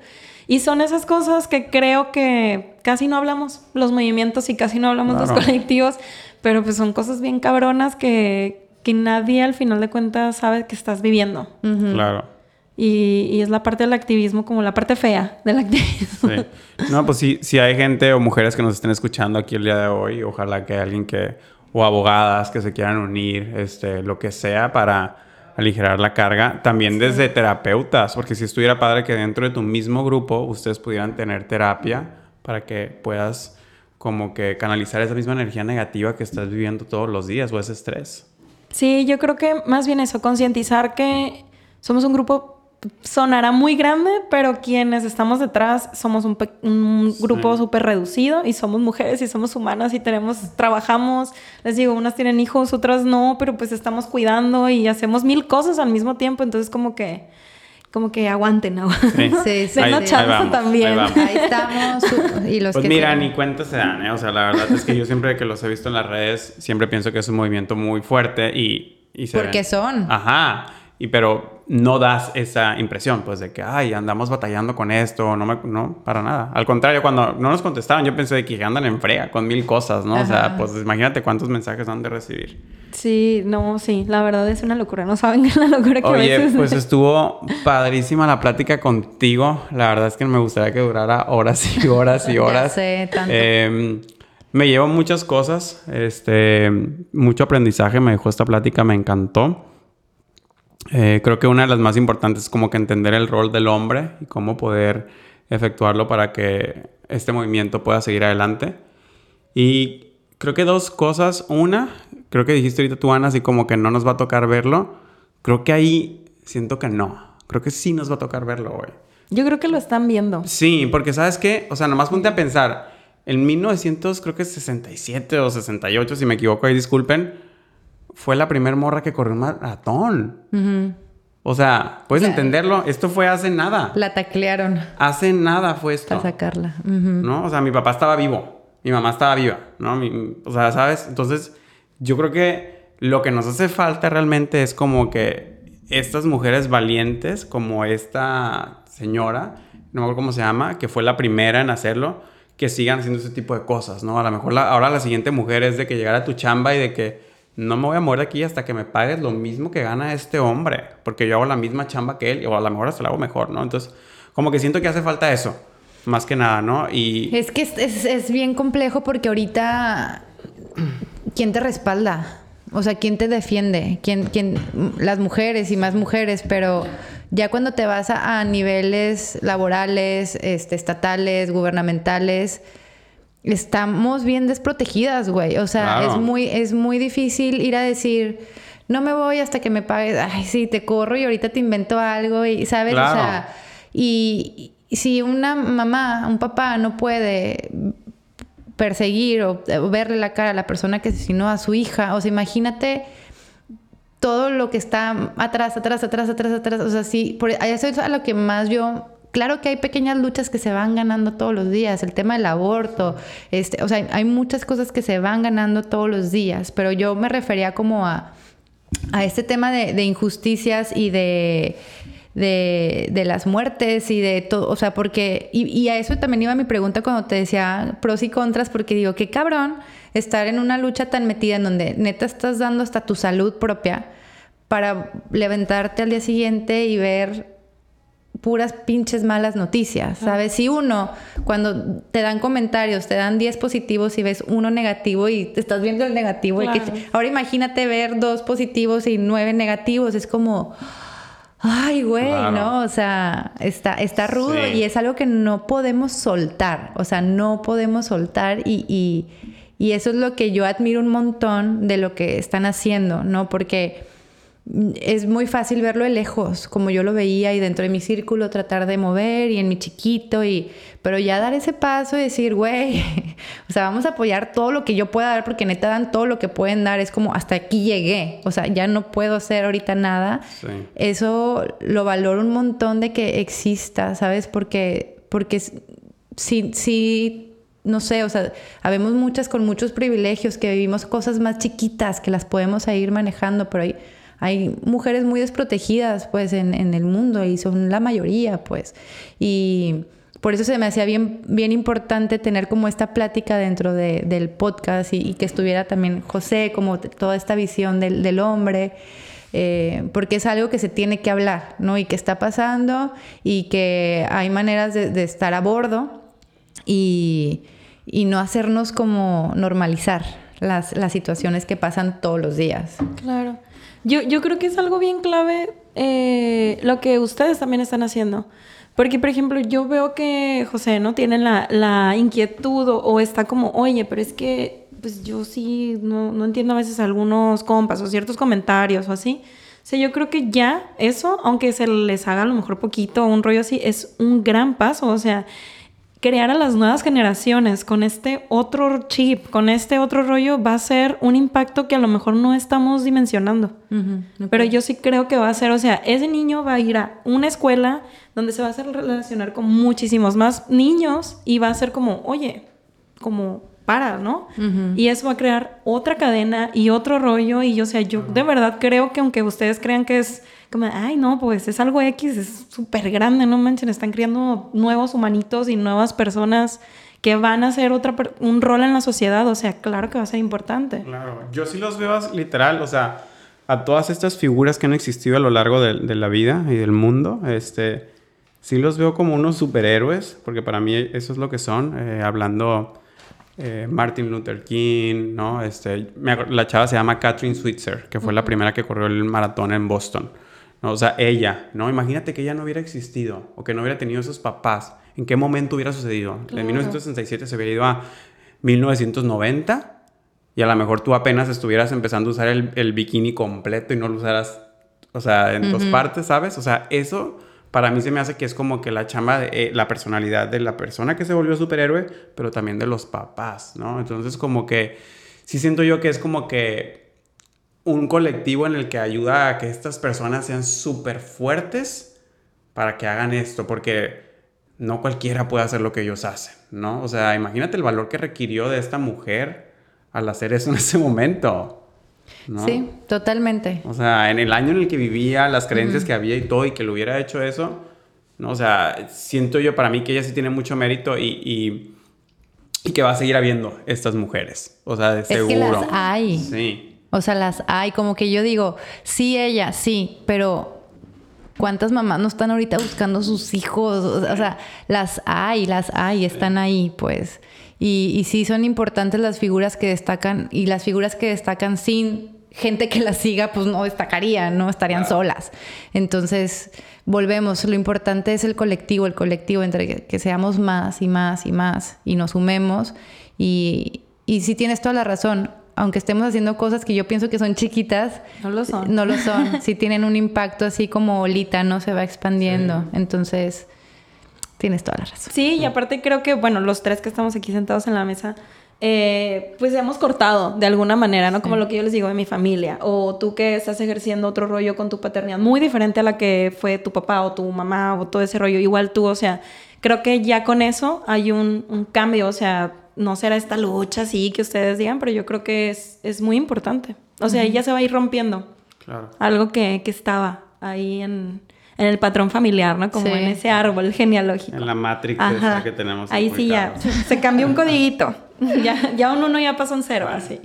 Y son esas cosas que creo que casi no hablamos, los movimientos y casi no hablamos los colectivos, pero pues son cosas bien cabronas que, que nadie al final de cuentas sabe que estás viviendo. Claro. Y, y es la parte del activismo como la parte fea del activismo. Sí. No, pues sí, si hay gente o mujeres que nos estén escuchando aquí el día de hoy, ojalá que alguien que, o abogadas que se quieran unir, este, lo que sea para aligerar la carga. También desde terapeutas, porque si estuviera padre que dentro de tu mismo grupo ustedes pudieran tener terapia para que puedas como que canalizar esa misma energía negativa que estás viviendo todos los días o ese estrés. Sí, yo creo que más bien eso, concientizar que somos un grupo, sonará muy grande, pero quienes estamos detrás somos un, grupo súper reducido y somos mujeres y somos humanas y tenemos, trabajamos, les digo, unas tienen hijos, otras no, pero pues estamos cuidando y hacemos mil cosas al mismo tiempo, entonces como que, como que aguanten, aguanten. Sí, [LAUGHS] sí, sí. chance vamos, también. ahí estamos. su- Y los Pues que mira, ni cuenta se dan, ¿eh? O sea, la verdad es que yo siempre que los he visto en las redes, siempre pienso que es un movimiento muy fuerte y... y se Porque ven- son. Ajá. Y pero no das esa impresión, pues, de que, ay, andamos batallando con esto, no me... No, para nada. Al contrario, cuando no nos contestaban, yo pensé de que andan en frega con mil cosas, ¿no? O sea, Ajá. pues, imagínate cuántos mensajes han de recibir. Sí, no, sí, la verdad es una locura, no saben [LAUGHS] la locura que a Oye, veces... pues [LAUGHS] estuvo padrísima la plática contigo. La verdad es que me gustaría que durara horas y horas y [LAUGHS] Ya horas. sé, tanto. Eh, me llevo muchas cosas. Este, mucho aprendizaje me dejó esta plática, me encantó. Eh, creo que una de las más importantes es como que entender el rol del hombre y cómo poder efectuarlo para que este movimiento pueda seguir adelante. Y creo que dos cosas. Una, creo que dijiste ahorita tú, Ana, así como que no nos va a tocar verlo. Creo que ahí siento que no. Creo que sí nos va a tocar verlo hoy. Yo creo que lo están viendo. Sí, porque ¿sabes qué? O sea, nomás ponte a pensar. En 1900, creo que 67 o 68, si me equivoco, ahí disculpen, fue la primer morra que corrió un maratón. O sea, puedes entenderlo. Esto fue hace nada. La taclearon Hace nada fue esto. para sacarla. ¿no? O sea, mi papá estaba vivo, mi mamá estaba viva, ¿no? Mi- o sea, ¿sabes? Entonces, yo creo que lo que nos hace falta realmente es como que estas mujeres valientes, como esta señora, no me acuerdo cómo se llama, que fue la primera en hacerlo, que sigan haciendo ese tipo de cosas, ¿no? A lo mejor la- ahora la siguiente mujer es de que llegara a tu chamba y de que no me voy a mover de aquí hasta que me pagues lo mismo que gana este hombre, porque yo hago la misma chamba que él, o a lo mejor hasta la hago mejor, ¿no? Entonces, como que siento que hace falta eso, más que nada, ¿no? Y Es que es, es- bien complejo porque ahorita, ¿quién te respalda? O sea, ¿quién te defiende? ¿Quién, quién, las mujeres y más mujeres, pero ya cuando te vas a, a niveles laborales, este, estatales, gubernamentales, estamos bien desprotegidas, güey. O sea, Claro. es muy, es muy difícil ir a decir, no me voy hasta que me pagues. Ay, sí, te corro y ahorita te invento algo y, ¿sabes? Claro. O sea, y, y si una mamá, un papá no puede perseguir o, verle la cara a la persona que asesinó a su hija, o sea, imagínate todo lo que está atrás, atrás, atrás, atrás, atrás. O sea, sí, por, eso es a lo que más yo. Claro que hay pequeñas luchas que se van ganando todos los días, el tema del aborto, este, o sea, hay, muchas cosas que se van ganando todos los días, pero yo me refería como a, a este tema de, injusticias y de, de, de, las muertes y de todo, o sea, porque, y, y, a eso también iba mi pregunta cuando te decía pros y contras, porque digo, qué cabrón estar en una lucha tan metida en donde neta estás dando hasta tu salud propia para levantarte al día siguiente y ver puras pinches malas noticias, ¿sabes? Si uno, cuando te dan comentarios, te dan 10 positivos y ves uno negativo y te estás viendo el negativo, y que, ahora imagínate ver dos positivos y nueve negativos, es como, ay, güey, ¿no? O sea, está, está rudo y es algo que no podemos soltar, o sea, no podemos soltar y, y, y eso es lo que yo admiro un montón de lo que están haciendo, ¿no? Porque es muy fácil verlo de lejos, como yo lo veía y dentro de mi círculo tratar de mover y en mi chiquito y pero ya dar ese paso y decir, güey, [LAUGHS] o sea, vamos a apoyar todo lo que yo pueda dar porque neta dan todo lo que pueden dar, es como hasta aquí llegué, o sea, ya no puedo hacer ahorita nada. Eso lo valoro un montón de que exista, ¿sabes? Porque porque si si no sé, o sea, habemos muchas con muchos privilegios que vivimos cosas más chiquitas que las podemos ir manejando, pero hay hay mujeres muy desprotegidas pues en, el mundo y son la mayoría pues. Y por eso se me hacía bien, bien importante tener como esta plática dentro del podcast y, que estuviera también José, como toda esta visión del, hombre. Eh, porque es algo que se tiene que hablar, ¿no? Y que está pasando y que hay maneras de, estar a bordo y, no hacernos como normalizar las, las situaciones que pasan todos los días. Claro. Yo, yo creo que es algo bien clave eh, lo que ustedes también están haciendo. Porque, por ejemplo, yo veo que José no tiene la, la inquietud o, está como, oye, pero es que pues yo sí no, no entiendo a veces algunos compas o ciertos comentarios o así. O sea, yo creo que ya eso, aunque se les haga a lo mejor poquito un rollo así, es un gran paso. O sea, crear a las nuevas generaciones con este otro chip, con este otro rollo, va a ser un impacto que a lo mejor no estamos dimensionando. Pero yo sí creo que va a ser, o sea, ese niño va a ir a una escuela donde se va a hacer relacionar con muchísimos más niños y va a ser como, oye, como para, ¿no? Y eso va a crear otra cadena y otro rollo. Y yo, o sea, yo de verdad creo que aunque ustedes crean que es como, ay, no, pues es algo X, es súper grande, no manchen, están criando nuevos humanitos y nuevas personas que van a hacer otra un rol en la sociedad, o sea, claro que va a ser importante. Claro, yo sí los veo literal, o sea, a todas estas figuras que han existido a lo largo de, la vida y del mundo, este, sí los veo como unos superhéroes, porque para mí eso es lo que son, eh, hablando eh, Martin Luther King, ¿no? Este, la chava se llama Catherine Switzer, que fue la primera que corrió el maratón en Boston. O sea, ella, ¿no? Imagínate que ella no hubiera existido o que no hubiera tenido esos papás. ¿En qué momento hubiera sucedido? En 1967 se hubiera ido a 1990 y a lo mejor tú apenas estuvieras empezando a usar el, bikini completo y no lo usaras, o sea, en dos partes, ¿sabes? O sea, eso para mí se me hace que es como que la chamba eh, la personalidad de la persona que se volvió superhéroe, pero también de los papás, ¿no? Entonces como que sí siento yo que es como que un colectivo en el que ayuda a que estas personas sean súper fuertes para que hagan esto, porque no cualquiera puede hacer lo que ellos hacen, ¿no? O sea, imagínate el valor que requirió de esta mujer al hacer eso en ese momento. ¿No? Sí, totalmente. O sea, en el año en el que vivía, las creencias que había y todo, y que lo hubiera hecho eso, ¿no? O sea, siento yo para mí que ella sí tiene mucho mérito y, y, y que va a seguir habiendo estas mujeres. O sea, de seguro. Es que las hay. Sí. O sea, las hay, como que yo digo, sí, ella, sí, pero ¿cuántas mamás no están ahorita buscando sus hijos? O sea, las hay, las hay, están ahí, pues. Y, y sí son importantes las figuras que destacan y las figuras que destacan sin gente que las siga, pues no destacarían, no estarían solas. Entonces, volvemos, lo importante es el colectivo, el colectivo, entre que, que seamos más y más y más y nos sumemos. Y, y sí tienes toda la razón, aunque estemos haciendo cosas que yo pienso que son chiquitas, no lo son. No lo son. [LAUGHS] sí tienen un impacto así como olita, ¿no? Se va expandiendo. Entonces, tienes toda la razón. Sí, y aparte creo que, bueno, los tres que estamos aquí sentados en la mesa, eh, pues hemos cortado de alguna manera, ¿no? Como lo que yo les digo de mi familia. O tú que estás ejerciendo otro rollo con tu paternidad, muy diferente a la que fue tu papá o tu mamá o todo ese rollo. Igual tú, o sea, creo que ya con eso hay un, un cambio, o sea, no será esta lucha así que ustedes digan, pero yo creo que es, es muy importante. O sea, ya se va a ir rompiendo. Claro. Algo que, que estaba ahí en... en el patrón familiar, ¿no? Como Sí. en ese árbol genealógico. En la Matrix Ajá. esa que tenemos. Ahí sí ya, [LAUGHS] se cambió un codiguito. [LAUGHS] ya, ya un uno ya pasó un cero, así.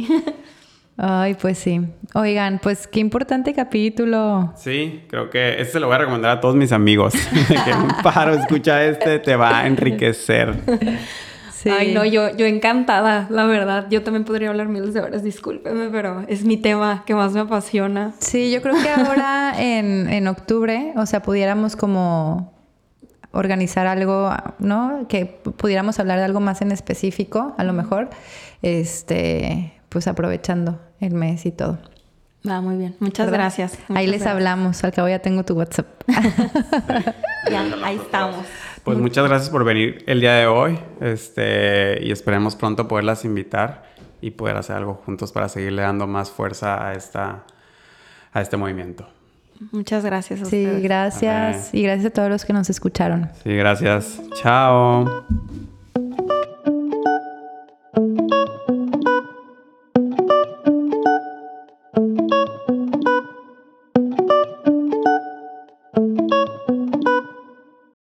Ay, pues sí. Oigan, pues qué importante capítulo. Sí, creo que este se lo voy a recomendar a todos mis amigos. [LAUGHS] que un paro, escucha este, te va a enriquecer. Sí. Ay, no, yo, yo encantada, la verdad. Yo también podría hablar miles de horas, discúlpeme, pero es mi tema que más me apasiona. Sí, yo creo que ahora en, en octubre, o sea, pudiéramos como organizar algo, ¿no? Que pudiéramos hablar de algo más en específico, a lo mejor, este, pues aprovechando el mes y todo. Va, muy bien. Muchas ¿verdad? gracias. Ahí les gracias. hablamos, al cabo ya tengo tu WhatsApp. [LAUGHS] Ya, ahí estamos. Pues muchas gracias por venir el día de hoy. Este, y esperemos pronto poderlas invitar y poder hacer algo juntos para seguirle dando más fuerza a esta a este movimiento. Muchas gracias a Sí, ustedes. gracias. Y gracias a todos los que nos escucharon. Sí, gracias. Chao.